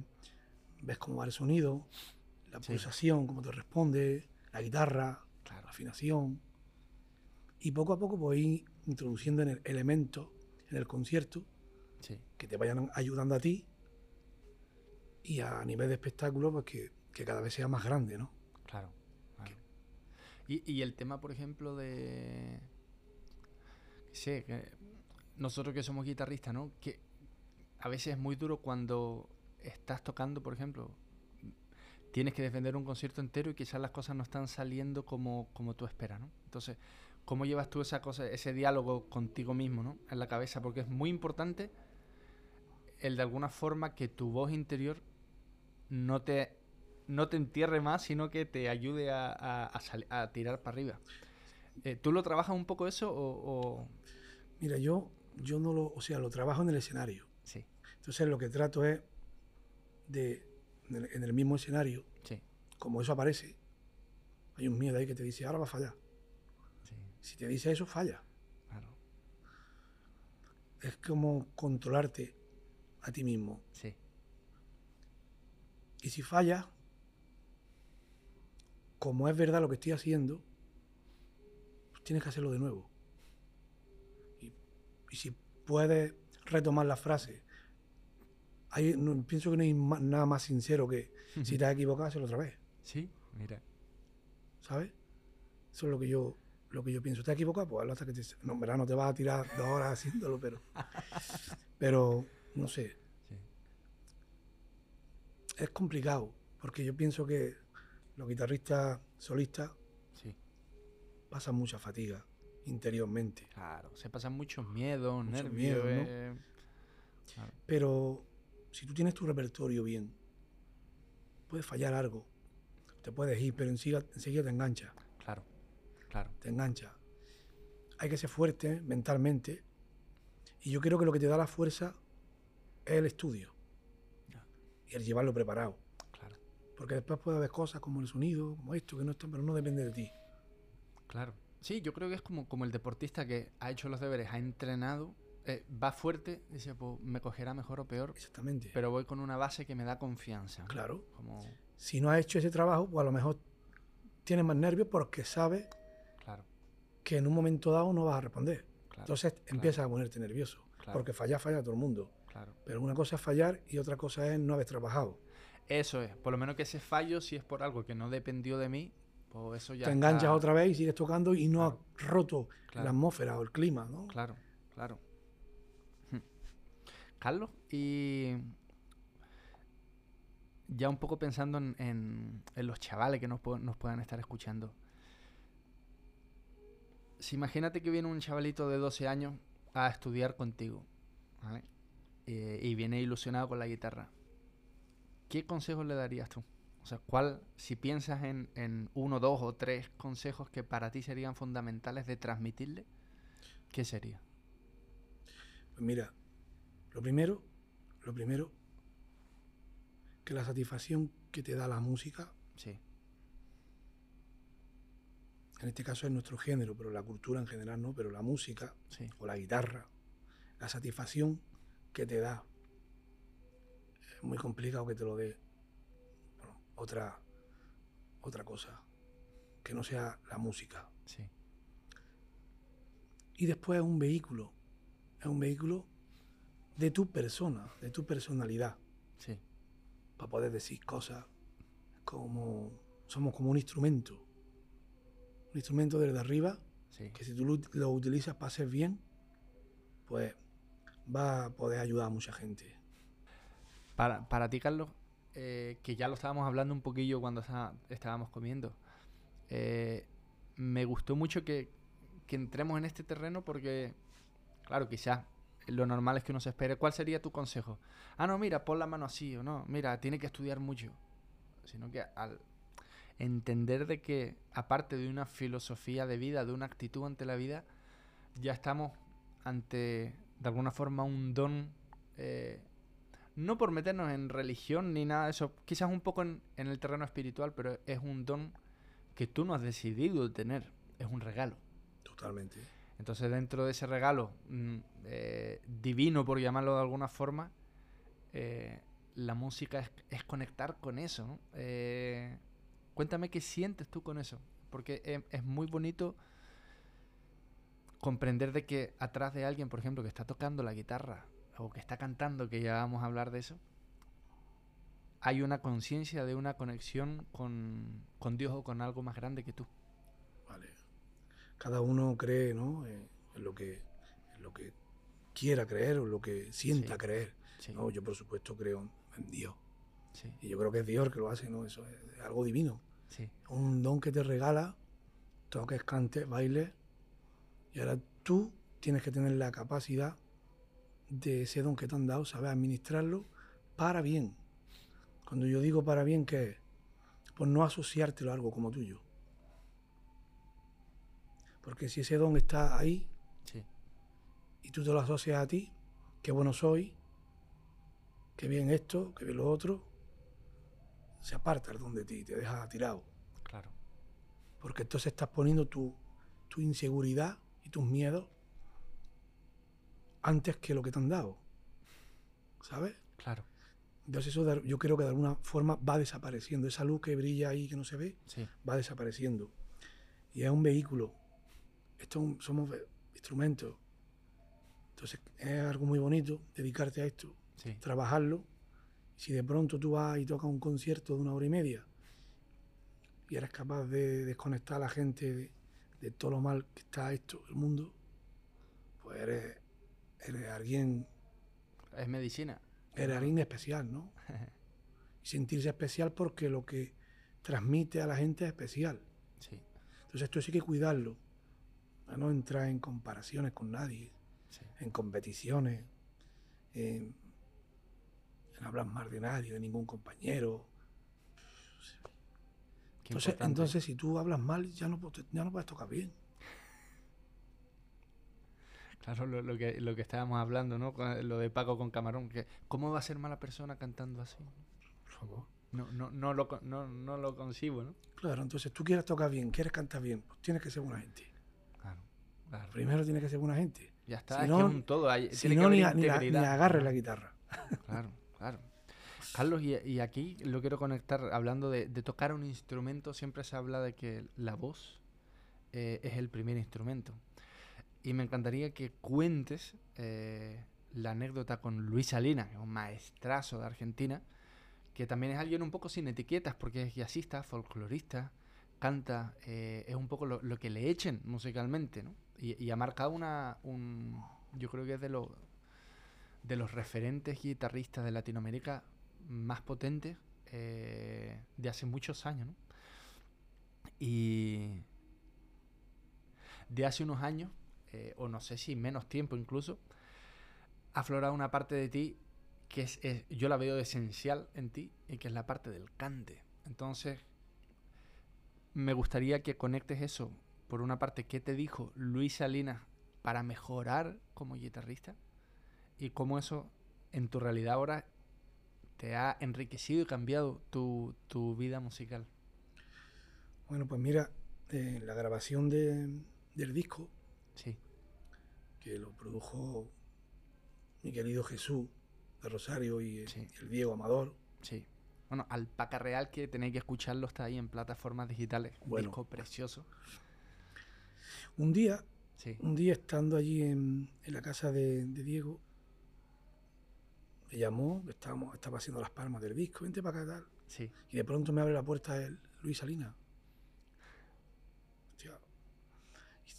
ves cómo va el sonido, la pulsación, cómo te responde, la guitarra, la afinación. Y poco a poco voy introduciendo en el elemento en el concierto que te vayan ayudando a ti y a nivel de espectáculo pues que, que cada vez sea más grande, ¿no? Claro. Y, el tema, por ejemplo, de. Sí, que nosotros que somos guitarristas, ¿no? Que a veces es muy duro cuando estás tocando, por ejemplo, tienes que defender un concierto entero y quizás las cosas no están saliendo como, como tú esperas, ¿no? Entonces, ¿cómo llevas tú esa cosa, ese diálogo contigo mismo, ¿no? En la cabeza, porque es muy importante el de alguna forma que tu voz interior no te no te entierre más, sino que te ayude a, tirar para arriba. Eh, ¿Tú lo trabajas un poco eso o, Mira, yo, yo no lo... O sea, lo trabajo en el escenario. Sí. Entonces lo que trato es de... En el, mismo escenario, sí. como eso aparece, hay un miedo ahí que te dice, ahora va a fallar. Sí. Si te dice eso, falla. Claro. Es como controlarte a ti mismo. Sí. Y si falla, como es verdad lo que estoy haciendo, pues tienes que hacerlo de nuevo. Y, si puedes retomar la frase, pienso que no hay nada más sincero que si te has equivocado, hacerlo otra vez. Sí, mira. ¿Sabes? Eso es lo que yo, lo que yo pienso. ¿Te has equivocado? Pues hasta que te... No, en verdad no te vas a tirar dos horas haciéndolo, pero... pero, no sé. Es complicado, porque yo pienso que los guitarristas solistas pasan mucha fatiga interiormente. Claro, se pasan muchos miedos, nervios. Eh. Pero si tú tienes tu repertorio bien, puede fallar algo, te puedes ir, pero enseguida, enseguida te engancha. Claro, claro. Te engancha. Hay que ser fuerte mentalmente. Y yo creo que lo que te da la fuerza es el estudio. Y el llevarlo preparado. Claro. Porque después puede haber cosas como el sonido, como esto, que no están, pero no depende de ti. Claro. Sí, yo creo que es como, como el deportista que ha hecho los deberes, ha entrenado, eh, va fuerte, dice, pues me cogerá mejor o peor. Exactamente. Pero voy con una base que me da confianza. Claro. Como... Si no has hecho ese trabajo, pues a lo mejor tienes más nervios porque sabes claro. que en un momento dado no vas a responder. Entonces empiezas a ponerte nervioso. Porque fallar, falla todo el mundo. Claro. Pero una cosa es fallar y otra cosa es no haber trabajado. Eso es. Por lo menos que ese fallo, si es por algo que no dependió de mí, pues eso ya. Te enganchas otra vez y sigues tocando y no has roto la atmósfera o el clima, ¿no? Claro, claro. Carlos, y ya un poco pensando en, los chavales que nos, nos, puedan estar escuchando. Si imagínate que viene un chavalito de 12 años a estudiar contigo, ¿vale? Eh, y viene ilusionado con la guitarra. ¿Qué consejos le darías tú? O sea, ¿cuál, si piensas en, uno, dos o tres consejos que para ti serían fundamentales de transmitirle, qué sería? Pues mira, lo primero, lo primero, que la satisfacción que te da la música, sí. en este caso es nuestro género, pero la cultura en general no, pero la música o la guitarra, la satisfacción que te da, es muy complicado que te lo dé otra, otra cosa, que no sea la música. Sí. Y después es un vehículo, es un vehículo de tu persona, de tu personalidad. Sí. Para poder decir cosas como somos como un instrumento. Un instrumento desde arriba, que si tú lo, utilizas para hacer bien, pues va a poder ayudar a mucha gente. Para, para ti, Carlos, eh, que ya lo estábamos hablando un poquillo cuando estábamos comiendo. Eh, me gustó mucho que, entremos en este terreno porque, claro, quizás lo normal es que uno se espere. ¿Cuál sería tu consejo? Ah, no, mira, pon la mano así o no, mira, tiene que estudiar mucho. Sino que al entender de que, aparte de una filosofía de vida, de una actitud ante la vida, ya estamos ante, de alguna forma, un don eh, no por meternos en religión ni nada de eso, quizás un poco en, el terreno espiritual, pero es un don que tú no has decidido tener, es un regalo. Totalmente. Entonces dentro de ese regalo mm, eh, divino, por llamarlo de alguna forma, eh, la música es, conectar con eso. Eh, cuéntame qué sientes tú con eso, porque es, es muy bonito comprender de que atrás de alguien, por ejemplo, que está tocando la guitarra o que está cantando, que ya vamos a hablar de eso, hay una conciencia de una conexión con, Dios o con algo más grande que tú. Vale. Cada uno cree, ¿no? En, lo que lo que quiera creer o lo que sienta creer. ¿no? Yo por supuesto creo en Dios. Y yo creo que es Dios que lo hace, ¿no? Eso es algo divino. Un don que te regala, toques, cantes, bailes, y ahora tú tienes que tener la capacidad de ese don que te han dado, sabes administrarlo para bien. Cuando yo digo para bien, ¿qué es? Pues no asociártelo a algo como tuyo. Porque si ese don está ahí y tú te lo asocias a ti, qué bueno soy, qué bien esto, qué bien lo otro, se aparta el don de ti, te deja tirado. Claro. Porque entonces estás poniendo tu, tu inseguridad y tus miedos antes que lo que te han dado. ¿Sabes? Claro. Entonces eso yo creo que de alguna forma va desapareciendo. Esa luz que brilla ahí, que no se ve, va desapareciendo. Y es un vehículo. Esto somos instrumentos. Entonces es algo muy bonito dedicarte a esto, trabajarlo. Si de pronto tú vas y tocas un concierto de una hora y media y eres capaz de desconectar a la gente de, de todo lo mal que está esto, el mundo, pues eres, eres alguien... Es medicina. Eres alguien especial, ¿no? y sentirse especial porque lo que transmite a la gente es especial. Sí. Entonces esto sí que cuidarlo. A no entrar en comparaciones con nadie, en competiciones, en, hablar más de nadie, de ningún compañero. Entonces, entonces, si tú hablas mal, ya no, ya no puedes tocar bien. Claro, lo, que, lo que estábamos hablando, ¿no? Lo de Paco con Camarón. Que, ¿Cómo va a ser mala persona cantando así? Por favor. No, no, no, lo, no, no lo concibo, ¿no? Claro, entonces tú quieres tocar bien, quieres cantar bien, pues tienes que ser buena gente. Claro, claro. Primero tienes que ser buena gente. Ya está, es un todo. Hay, si no, ni, agarre la guitarra. Claro, claro. Carlos, y, aquí lo quiero conectar hablando de, tocar un instrumento. Siempre se habla de que la voz eh, es el primer instrumento. Y me encantaría que cuentes eh, la anécdota con Luis Salinas, un maestrazo de Argentina, que también es alguien un poco sin etiquetas, porque es jazzista, folclorista, canta, eh, es un poco lo, que le echen musicalmente, ¿no? Y, ha marcado una, un, yo creo que es de, los de los referentes guitarristas de Latinoamérica más potentes eh, de hace muchos años. Y de hace unos años eh, o no sé si menos tiempo incluso, ha aflorado una parte de ti que es, yo la veo esencial en ti y que es la parte del cante. Entonces, me gustaría que conectes eso, por una parte, ¿qué te dijo Luis Salinas para mejorar como guitarrista? Y cómo eso en tu realidad ahora te ha enriquecido y cambiado tu, vida musical. Bueno, pues mira, eh, la grabación del disco Sí. Que lo produjo mi querido Jesús de Rosario y, el Diego Amador. Sí. Bueno, Alpaca Real, que tenéis que escucharlo, está ahí en plataformas digitales. Un disco precioso. Un día, un día estando allí en, la casa de, Diego, me llamó, estábamos, estaba haciendo las palmas del disco, vente para acá tal. Sí. Y de pronto me abre la puerta el Luis Salinas.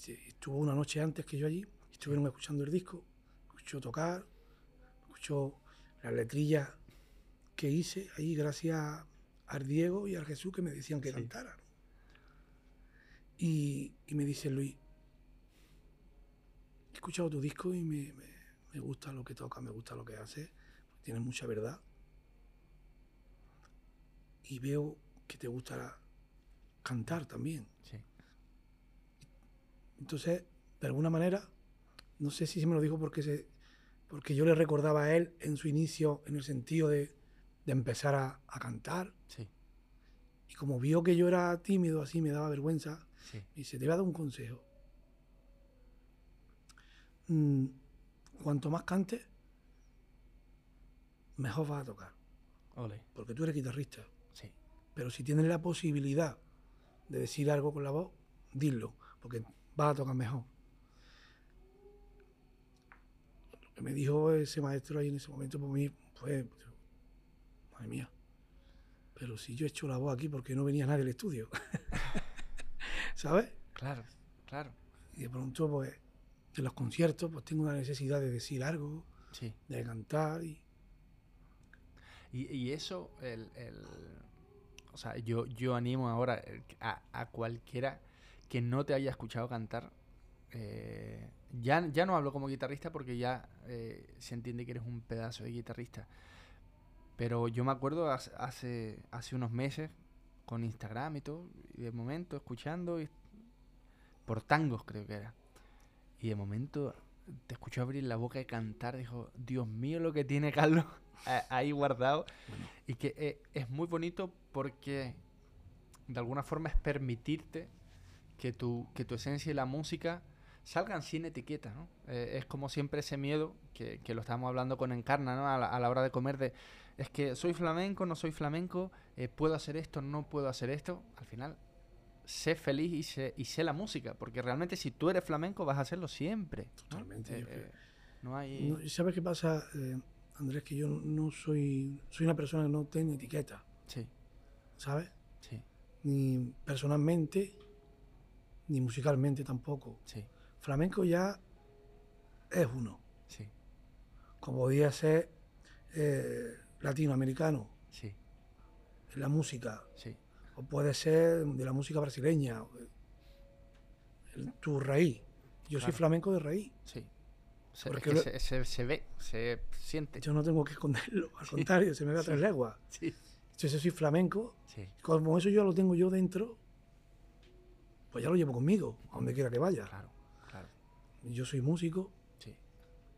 estuvo una noche antes que yo allí, estuvieron escuchando el disco, escuchó tocar, escuchó las letrillas que hice ahí gracias al Diego y al Jesús que me decían que cantara. Y, me dice Luis, he escuchado tu disco y me, gusta lo que toca, me gusta lo que hace, tiene mucha verdad. Y veo que te gusta cantar también. Entonces, de alguna manera, no sé si se me lo dijo porque, se, porque yo le recordaba a él en su inicio, en el sentido de, empezar a, cantar. Sí. Y como vio que yo era tímido, así me daba vergüenza, sí. me dice, te voy a dar un consejo. Mm, cuanto más cantes, mejor vas a tocar. Ole. Porque tú eres guitarrista. Sí. Pero si tienes la posibilidad de decir algo con la voz, dilo. Porque vas a tocar mejor. Lo que me dijo ese maestro ahí en ese momento por mí fue, madre mía, pero si yo he hecho la voz aquí porque no venía nadie al estudio. ¿Sabes? Claro, claro. Y de pronto, pues, en los conciertos, pues tengo una necesidad de decir algo, de cantar y... Y, eso, el, o sea, yo, yo animo ahora a, a cualquiera que no te haya escuchado cantar, eh, ya, ya no hablo como guitarrista porque ya eh, se entiende que eres un pedazo de guitarrista. Pero yo me acuerdo hace, hace unos meses con Instagram y todo, y de momento escuchando, y, por tangos creo que era. Y de momento te escucho abrir la boca y cantar, dijo, Dios mío lo que tiene Carlos ahí guardado. Y que eh, es muy bonito porque de alguna forma es permitirte que tu, que tu esencia y la música salgan sin etiqueta, ¿no? Eh, es como siempre ese miedo, que, que, lo estábamos hablando con Encarna, ¿no? A la, hora de comer, de, es que soy flamenco, no soy flamenco, eh, puedo hacer esto, no puedo hacer esto. Al final, sé feliz y sé, y sé la música, porque realmente si tú eres flamenco vas a hacerlo siempre. Totalmente. Eh, no hay... ¿Sabes qué pasa, Andrés? Que yo no soy, soy una persona que no tiene etiqueta. Sí. ¿Sabes? Sí. Ni personalmente, ni musicalmente tampoco. Sí. Flamenco ya es uno. Sí. Como podía ser eh, latinoamericano. Sí. la música. Sí. O puede ser de la música brasileña. tu raíz. Yo soy flamenco de raíz. Sí. Se, se, se, ve, se siente. Yo no tengo que esconderlo, al contrario, se me ve a tres leguas. Sí. Entonces soy flamenco. Como eso yo lo tengo yo dentro, pues ya lo llevo conmigo, a donde quiera que vaya. Claro, claro. Yo soy músico. Sí.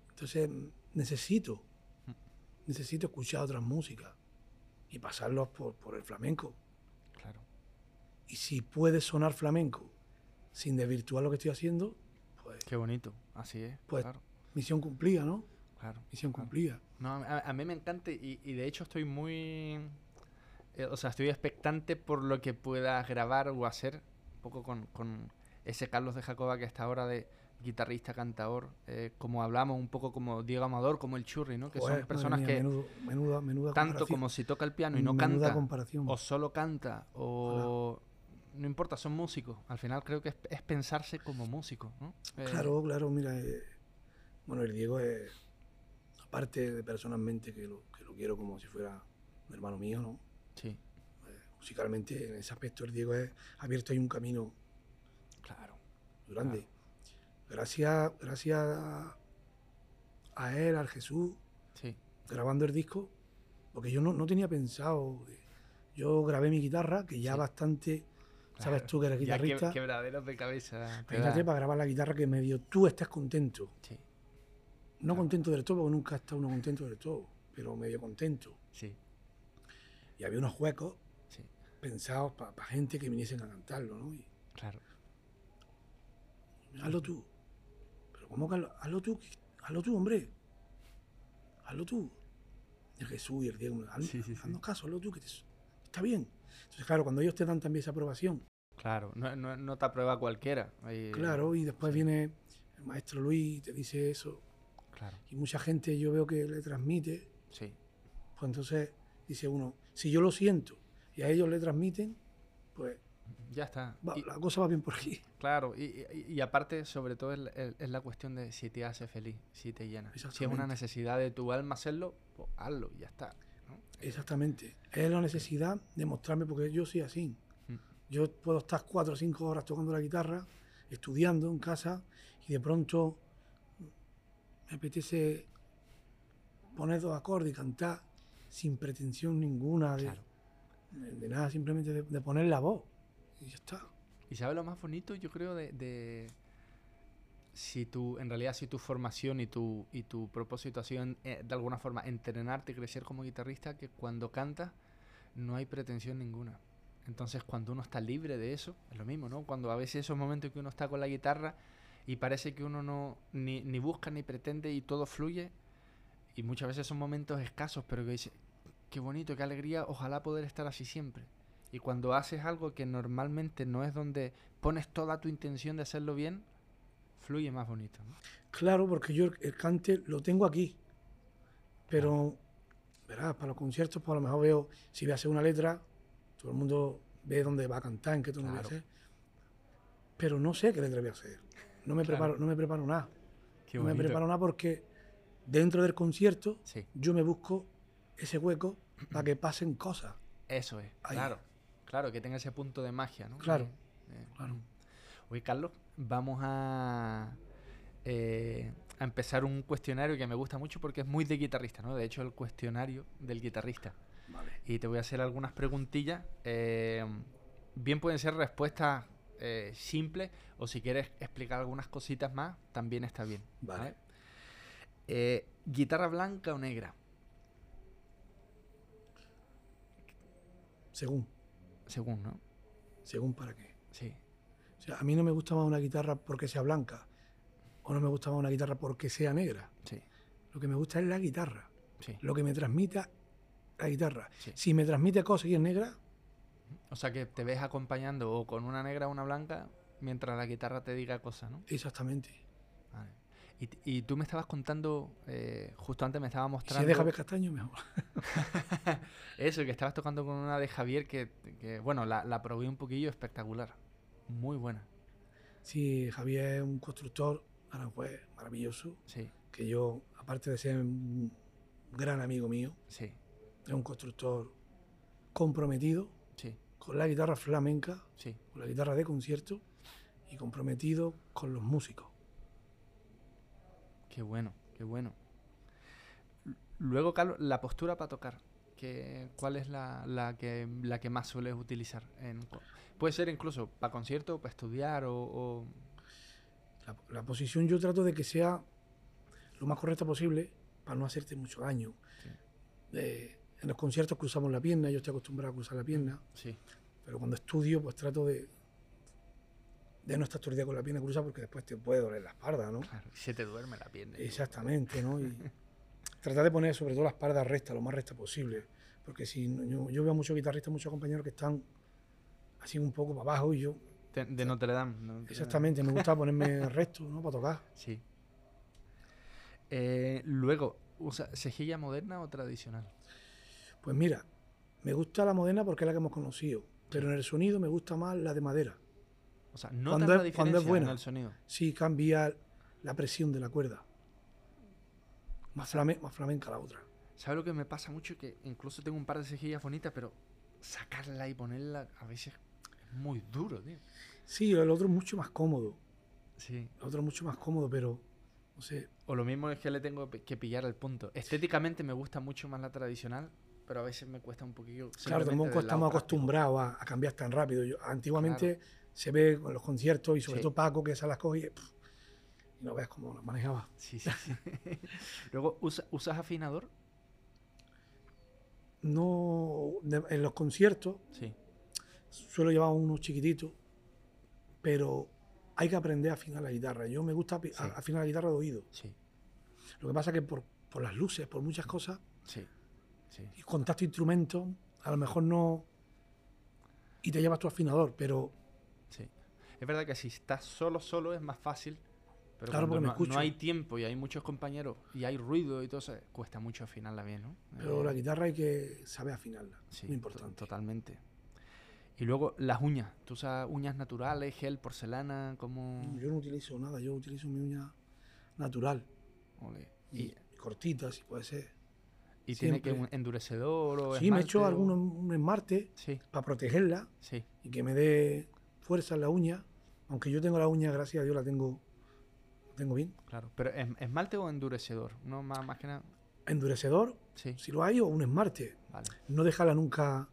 Entonces necesito, necesito escuchar otras músicas y pasarlos por, por el flamenco. Y si puede sonar flamenco sin desvirtuar lo que estoy haciendo, pues... Qué bonito, así es. Pues misión cumplida, ¿no? Claro. Misión cumplida. No, a, mí me encanta y, de hecho estoy muy... Eh, o sea, estoy expectante por lo que puedas grabar o hacer, un poco con, con ese Carlos de Jacoba que está ahora de guitarrista, cantador, eh, como hablamos, un poco como Diego Amador, como el Churri, ¿no? Que son personas que menudo, tanto como si toca el piano y no canta, o solo canta, o no importa, son músicos. Al final creo que es, pensarse como músico, ¿no? Eh, claro, claro, mira, eh, bueno, el Diego es, aparte de personalmente que lo, que lo quiero como si fuera un hermano mío, ¿no? Sí. musicalmente, en ese aspecto, el Diego es abierto ahí un camino. Claro. Grande gracias, gracias a él, al Jesús, grabando el disco, porque yo no, tenía pensado. Yo grabé mi guitarra, que ya bastante. Sabes tú que eres guitarrista. Ya quebraderos de cabeza. Fíjate para grabar la guitarra que me dio. Tú estás contento. Sí. No contento del todo, porque nunca está uno contento del todo, pero medio contento. Sí. Y había unos huecos pensados para gente que viniesen a cantarlo, ¿no? claro. Hazlo tú. ¿Cómo que hazlo, tú? Hazlo tú, hombre. Hazlo tú. El Jesús y el Diego, haznos caso, hazlo tú, que está bien. Entonces, claro, cuando ellos te dan también esa aprobación. Claro, no, no, te aprueba cualquiera. claro, y después viene el maestro Luis y te dice eso. Claro. Y mucha gente yo veo que le transmite. Sí. Pues entonces dice uno, si yo lo siento y a ellos le transmiten, pues ya está. la cosa va bien por aquí. Claro, y, aparte, sobre todo, es, la cuestión de si te hace feliz, si te llena. Si es una necesidad de tu alma hacerlo, pues hazlo y ya está. Exactamente. Es la necesidad de mostrarme, porque yo soy así. Yo puedo estar cuatro o cinco horas tocando la guitarra, estudiando en casa, y de pronto me apetece poner dos acordes y cantar sin pretensión ninguna de, de, nada, simplemente de poner la voz y ya está. Y sabe lo más bonito, yo creo, de, si tú, en realidad, si tu formación y tu, y tu propósito ha sido, eh, de alguna forma, entrenarte y crecer como guitarrista, que cuando cantas no hay pretensión ninguna. Entonces, cuando uno está libre de eso, es lo mismo, ¿no? Cuando a veces esos momentos que uno está con la guitarra y parece que uno no ni, ni busca ni pretende y todo fluye, y muchas veces son momentos escasos, pero que dice, qué bonito, qué alegría, ojalá poder estar así siempre. Y cuando haces algo que normalmente no es donde pones toda tu intención de hacerlo bien, fluye más bonito. Claro, porque yo el, cante lo tengo aquí. Pero, verás, para los conciertos, pues a lo mejor veo, si voy a hacer una letra, todo el mundo ve dónde va a cantar, en qué tono voy a hacer. Pero no sé qué letra voy a hacer. No me, preparo, no me preparo nada. no me preparo nada porque dentro del concierto yo me busco ese hueco para que pasen cosas. Eso es, claro. Claro, que tenga ese punto de magia, ¿no? Claro. Eh, claro. Oye, Carlos, vamos a, eh, a empezar un cuestionario que me gusta mucho porque es muy de guitarrista, ¿no? De hecho, el cuestionario del guitarrista. Vale. Y te voy a hacer algunas preguntillas. Eh, bien pueden ser respuestas simples o si quieres explicar algunas cositas más, también está bien. Vale. ¿Guitarra blanca o negra? Según. Según, ¿no? Según para qué. Sí. O sea, a mí no me gusta más una guitarra porque sea blanca o no me gusta más una guitarra porque sea negra. Sí. Lo que me gusta es la guitarra. Sí. Lo que me transmita la guitarra. Si me transmite cosas y es negra. O sea, que te ves acompañando o con una negra o una blanca mientras la guitarra te diga cosas, ¿no? Exactamente. Vale. Y, tú me estabas contando, eh, justo antes me estaba mostrando... Si es de Javier Castaño, mejor. Eso, que estabas tocando con una de Javier que, bueno, la, la probé un poquillo espectacular. Muy buena. Sí, Javier es un constructor aranjuez maravilloso. Sí. Que yo, aparte de ser un gran amigo mío, sí. es un constructor comprometido sí. con la guitarra flamenca, sí. con la guitarra de concierto y comprometido con los músicos. Qué bueno, qué bueno. Luego, Carlos, la postura para tocar. Que, ¿Cuál es la, la, que, la que más sueles utilizar? En, puede ser incluso para concierto, para estudiar o... La, posición yo trato de que sea lo más correcta posible para no hacerte mucho daño. en los conciertos cruzamos la pierna, yo estoy acostumbrado a cruzar la pierna. Sí. Pero cuando estudio, pues trato de, de no estar todo el día con la pierna cruzada porque después te puede doler la espalda, ¿no? Claro, se te duerme la pierna. Exactamente, ¿no? Y tratar de poner sobre todo la espalda recta, lo más recta posible. Porque si yo, veo muchos guitarristas, muchos compañeros que están así un poco para abajo y yo... De, Notre Dame. exactamente, me gusta ponerme recto, ¿no? Para tocar. Sí. Eh, luego, ¿usa cejilla moderna o tradicional? Pues mira, me gusta la moderna porque es la que hemos conocido, pero en el sonido me gusta más la de madera. O sea, no cuando, es, cuando es buena, el sonido. Sí, cambia la presión de la cuerda. Más, flamenca la otra. ¿Sabes lo que me pasa mucho? Que incluso tengo un par de cejillas bonitas, pero sacarla y ponerla a veces es muy duro, tío. Sí, el otro es mucho más cómodo. Sí. El otro es mucho más cómodo, pero no sé. O lo mismo es que le tengo que pillar el punto. Estéticamente me gusta mucho más la tradicional, pero a veces me cuesta un poquillo. Claro, tampoco estamos acostumbrados a, cambiar tan rápido. Yo, antiguamente se ve con los conciertos y sobre todo Paco que esas las coge y, no ves cómo las manejaba. Sí, sí, sí. Luego, ¿usas afinador? No, en los conciertos sí. suelo llevar unos chiquititos, pero hay que aprender a afinar la guitarra. Yo me gusta afinar la guitarra de oído. Sí. Lo que pasa es que por, por las luces, por muchas cosas, sí. Sí. y contacto instrumento, a lo mejor no. Y te llevas tu afinador, pero es verdad que si estás solo, solo es más fácil. Pero claro, cuando no, hay tiempo y hay muchos compañeros y hay ruido y todo eso, cuesta mucho afinarla bien, ¿no? Pero la guitarra hay que saber afinarla. Sí, muy importante. Totalmente. Y luego las uñas. ¿Tú usas uñas naturales, gel, porcelana? como Yo no utilizo nada, yo utilizo mi uña natural. Y, cortita, si puede ser. ¿Y tiene que un endurecedor o Sí, me he hecho algún un esmarte para protegerla sí. y que me dé fuerza en la uña aunque yo tengo la uña, gracias a Dios, la tengo, tengo bien. Claro, pero ¿esmalte o endurecedor? No más, más que nada. Endurecedor, sí. si lo hay, o un esmalte. Vale. No dejarla nunca,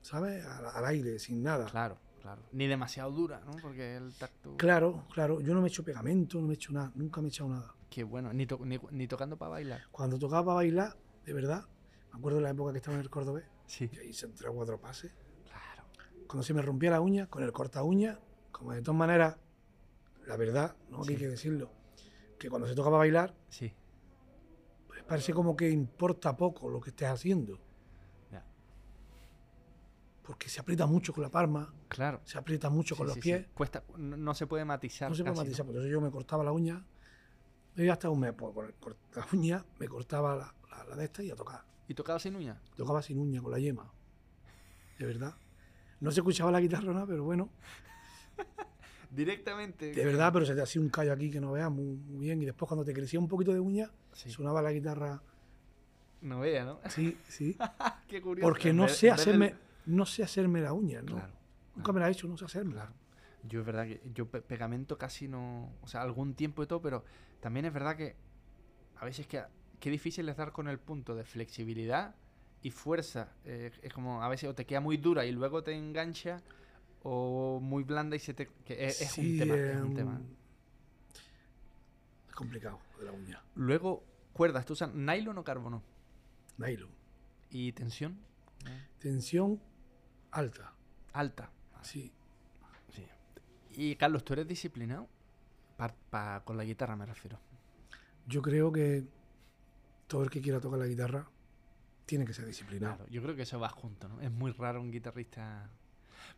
¿sabes? Al, aire, sin nada. Claro, claro. Ni demasiado dura, ¿no? Porque el tacto. Claro, claro. Yo no me he hecho pegamento, no me he hecho nada. Nunca me he echado nada. Qué bueno. Ni, ni, tocando para bailar. Cuando tocaba para bailar, de verdad, me acuerdo de la época que estaba en el Córdoba. Sí. Que ahí se entró cuatro pases. Claro. Cuando se me rompía la uña, con el corta uña, como de todas maneras, la verdad, ¿no? hay que decirlo, que cuando se toca para bailar, sí. pues parece como que importa poco lo que estés haciendo. Porque se aprieta mucho con la palma. Claro. Se aprieta mucho con los pies. Cuesta, no, se puede matizar. No se puede matizar, por eso yo me cortaba la uña. Yo hasta un mes, pues, con la uña, me cortaba la, la, de esta y a tocar. ¿Y tocaba sin uña? Tocaba sin uña, con la yema. De verdad. No se escuchaba la guitarra, ¿no? pero bueno. Directamente. De verdad, pero se te hacía un callo aquí que no veas muy, bien. Y después cuando te crecía un poquito de uña, sonaba la guitarra. No vea, ¿no? Sí, sí. Qué curioso. Porque no sé hacerme, no sé hacerme la uña, ¿no? Nunca me la he hecho, no sé hacerme. Claro. Yo es verdad que yo pegamento casi no, o sea, algún tiempo y todo, pero también es verdad que a veces que qué difícil es dar con el punto de flexibilidad y fuerza. Eh, es como a veces o te queda muy dura y luego te engancha o muy blanda y se te... Que es, un tema, es un tema. Es complicado de la uña. Luego, cuerdas, ¿tú usas nylon o carbono? Nylon. ¿Y tensión? Tensión alta. Alta. Sí. sí. Y Carlos, ¿tú eres disciplinado? con la guitarra me refiero. Yo creo que todo el que quiera tocar la guitarra tiene que ser disciplinado. yo creo que eso va junto, ¿no? Es muy raro un guitarrista.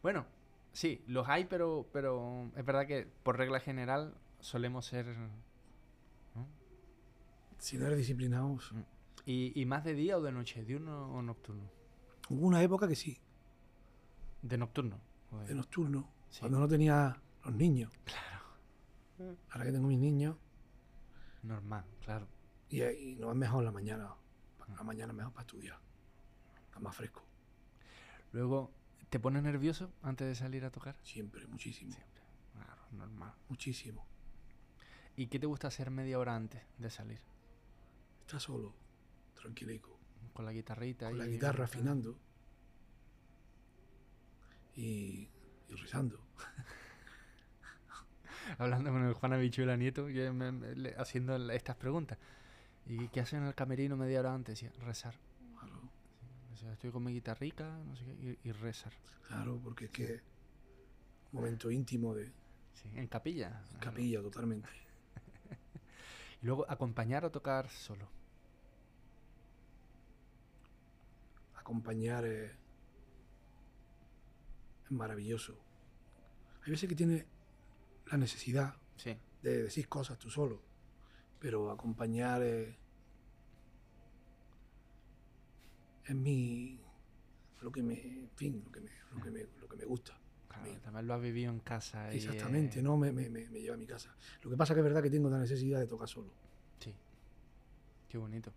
Bueno, Sí, los hay, pero, pero es verdad que por regla general solemos ser... Si no eres disciplinados. Mm. ¿Y, más de día o de noche? ¿Diurno o nocturno? Hubo una época que sí. ¿De nocturno? De, nocturno. Cuando no tenía los niños. Claro. Ahora que tengo mis niños. Normal, claro. Y, no es mejor la mañana. La mañana es mejor para estudiar. Está más fresco. Luego, ¿Te pone nervioso antes de salir a tocar? Siempre, muchísimo. Siempre. Claro, normal. Muchísimo. ¿Y qué te gusta hacer media hora antes de salir? Estar solo, tranquilico. Con la guitarrita. Con la guitarra afinando. Y, y rezando. Hablando con el Juan Abichuela Nieto, haciendo estas preguntas. ¿Y qué hacen en el camerino media hora antes? Rezar. Estoy con mi guitarrica, no sé qué, y, rezar. Claro, porque es que momento íntimo de... Sí, en capilla. En capilla, totalmente. y luego, acompañar o tocar solo. Acompañar es, es maravilloso. Hay veces que tiene la necesidad de decir cosas tú solo pero acompañar es, mi lo que me en fin lo que me, lo que me, lo que me gusta. También lo has vivido en casa exactamente no me, me, me, lleva a mi casa. Lo que pasa que es verdad que tengo la necesidad de tocar solo. Sí. Qué bonito.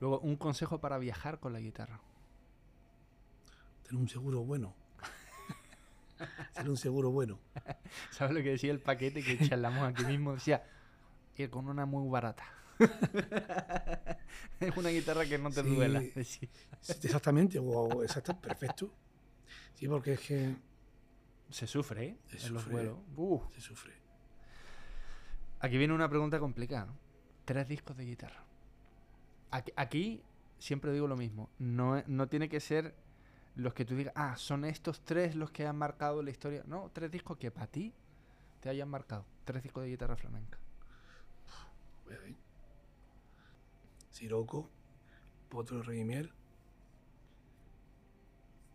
Luego un consejo para viajar con la guitarra. Tener un seguro bueno. Tener un seguro bueno. Sabes lo que decía el paquete que charlamos aquí mismo decía y con una muy barata. Es una guitarra que no te duela. Exactamente, wow, exacto, perfecto. Sí, porque es que... Se sufre, ¿eh? en los vuelos. Se sufre. Aquí viene una pregunta complicada. Tres discos de guitarra. Aquí, siempre digo lo mismo. No, no tiene que ser los que tú digas, ah, son estos tres los que han marcado la historia. No, tres discos que para ti te hayan marcado. Tres discos de guitarra flamenca. Siroco, Potro de Rey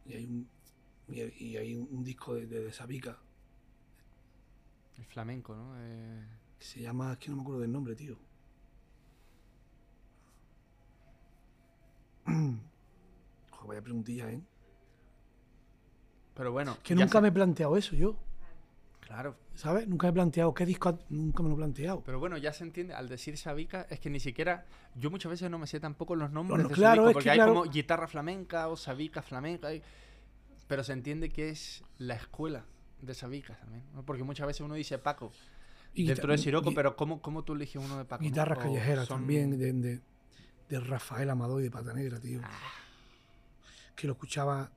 y hay un y hay un, disco de, de, Sabica. El flamenco, ¿no? Eh, se llama, es que no me acuerdo del nombre, tío. Joder, vaya preguntilla, ¿eh? Pero bueno. Que nunca me he planteado eso yo. Claro. ¿Sabes? Nunca he planteado qué disco, nunca me lo he planteado. Pero bueno, ya se entiende, al decir Sabica, es que ni siquiera, yo muchas veces no me sé tampoco los nombres de claro, porque hay como guitarra flamenca o Sabica flamenca, pero se entiende que es la escuela de Sabica también, porque muchas veces uno dice Paco, dentro de Siroco, pero ¿cómo, ¿cómo, tú eliges uno de Paco? Guitarras callejeras también, de, de, Rafael Amado y de Pata Negra, tío. Ah. Que lo escuchaba...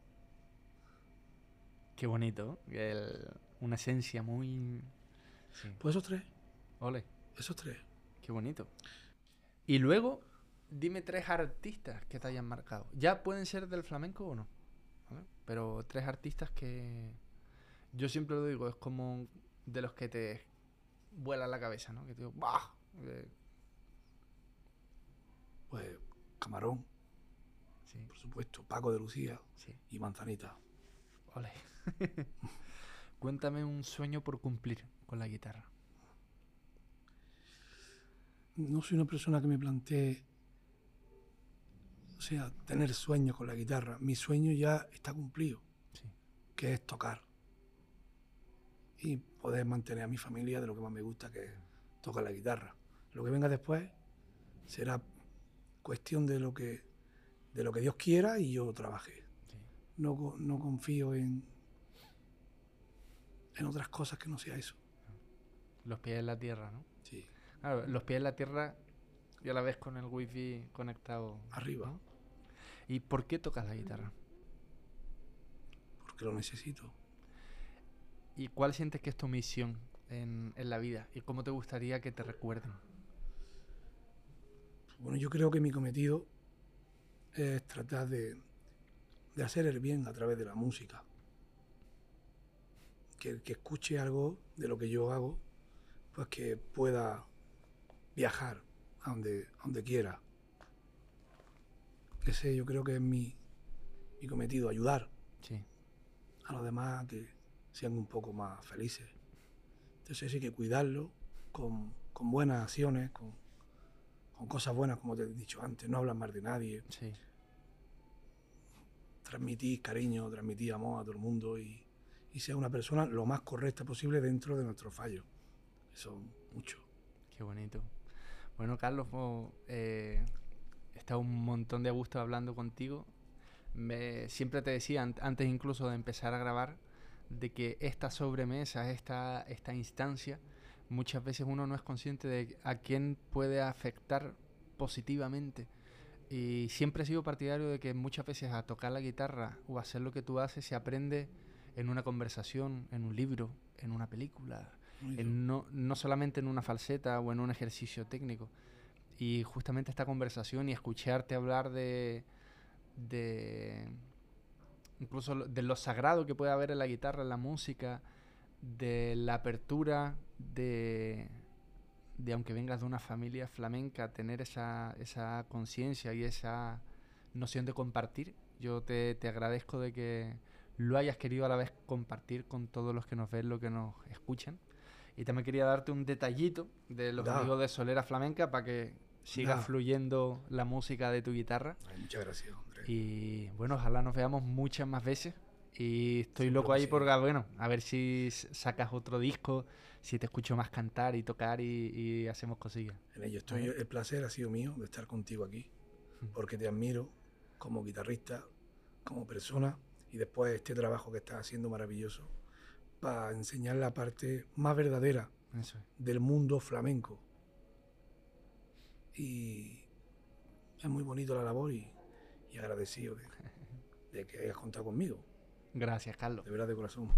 Qué bonito, el una esencia muy... Pues esos tres. Ole. Esos tres. Qué bonito. Y luego, dime tres artistas que te hayan marcado. Ya pueden ser del flamenco o no. Pero tres artistas que... Yo siempre lo digo, es como de los que te vuela la cabeza, ¿no? Que te digo, ¡bah! Pues Camarón. Sí. Por supuesto. Paco de Lucía. Sí. Y Manzanita. Ole. Cuéntame un sueño por cumplir con la guitarra. No soy una persona que me plantee, o sea, tener sueños con la guitarra. Mi sueño ya está cumplido, que es tocar. Y poder mantener a mi familia de lo que más me gusta, que es tocar la guitarra. Lo que venga después será cuestión de lo que, de lo que Dios quiera y yo trabaje. No, no confío en, en otras cosas que no sea eso. Los pies en la tierra, ¿no? Sí. Claro, los pies en la tierra ya la ves con el wifi conectado. Arriba. ¿Y por qué tocas la guitarra? Porque lo necesito. ¿Y cuál sientes que es tu misión en, en la vida? ¿Y cómo te gustaría que te recuerden? Bueno, yo creo que mi cometido es tratar de, de hacer el bien a través de la música que, que escuche algo de lo que yo hago, pues que pueda viajar a donde, donde quiera. Ese yo creo que es mi, mi cometido, ayudar a los demás a que sean un poco más felices. Entonces hay que cuidarlo con, con buenas acciones, con, con, cosas buenas, como te he dicho antes, no hablar más de nadie. Transmitir cariño, transmitir amor a todo el mundo y, y sea una persona lo más correcta posible dentro de nuestro fallo. Eso mucho. Qué bonito. Bueno, Carlos, estado un montón de gusto hablando contigo. Siempre te decía, antes incluso de empezar a grabar, de que esta sobremesa, esta, esta instancia, muchas veces uno no es consciente de a quién puede afectar positivamente Y siempre he sido partidario de que muchas veces a tocar la guitarra o a hacer lo que tú haces se aprende en una conversación, en un libro, en una película, no, no solamente en una falseta o en un ejercicio técnico. Y justamente esta conversación y escucharte hablar de, de incluso de lo sagrado que puede haber en la guitarra, en la música, de la apertura, de, de aunque vengas de una familia flamenca, tener esa, esa conciencia y esa noción de compartir. Yo te, te agradezco de que lo hayas querido a la vez compartir con todos los que nos ven, los que nos escuchan. Y también quería darte un detallito de los amigos de Solera Flamenca para que siga fluyendo la música de tu guitarra. muchas gracias, Y bueno, ojalá nos veamos muchas más veces. Y estoy loco ahí por, bueno, a ver si sacas otro disco, si te escucho más cantar y tocar y, hacemos cosillas. En ello estoy. El placer ha sido mío de estar contigo aquí, porque te admiro como guitarrista, como persona y después este trabajo que estás haciendo maravilloso para enseñar la parte más verdadera del mundo flamenco. Y es muy bonito la labor y, agradecido de, de que hayas contado conmigo. Gracias, Carlos. De verdad, de corazón.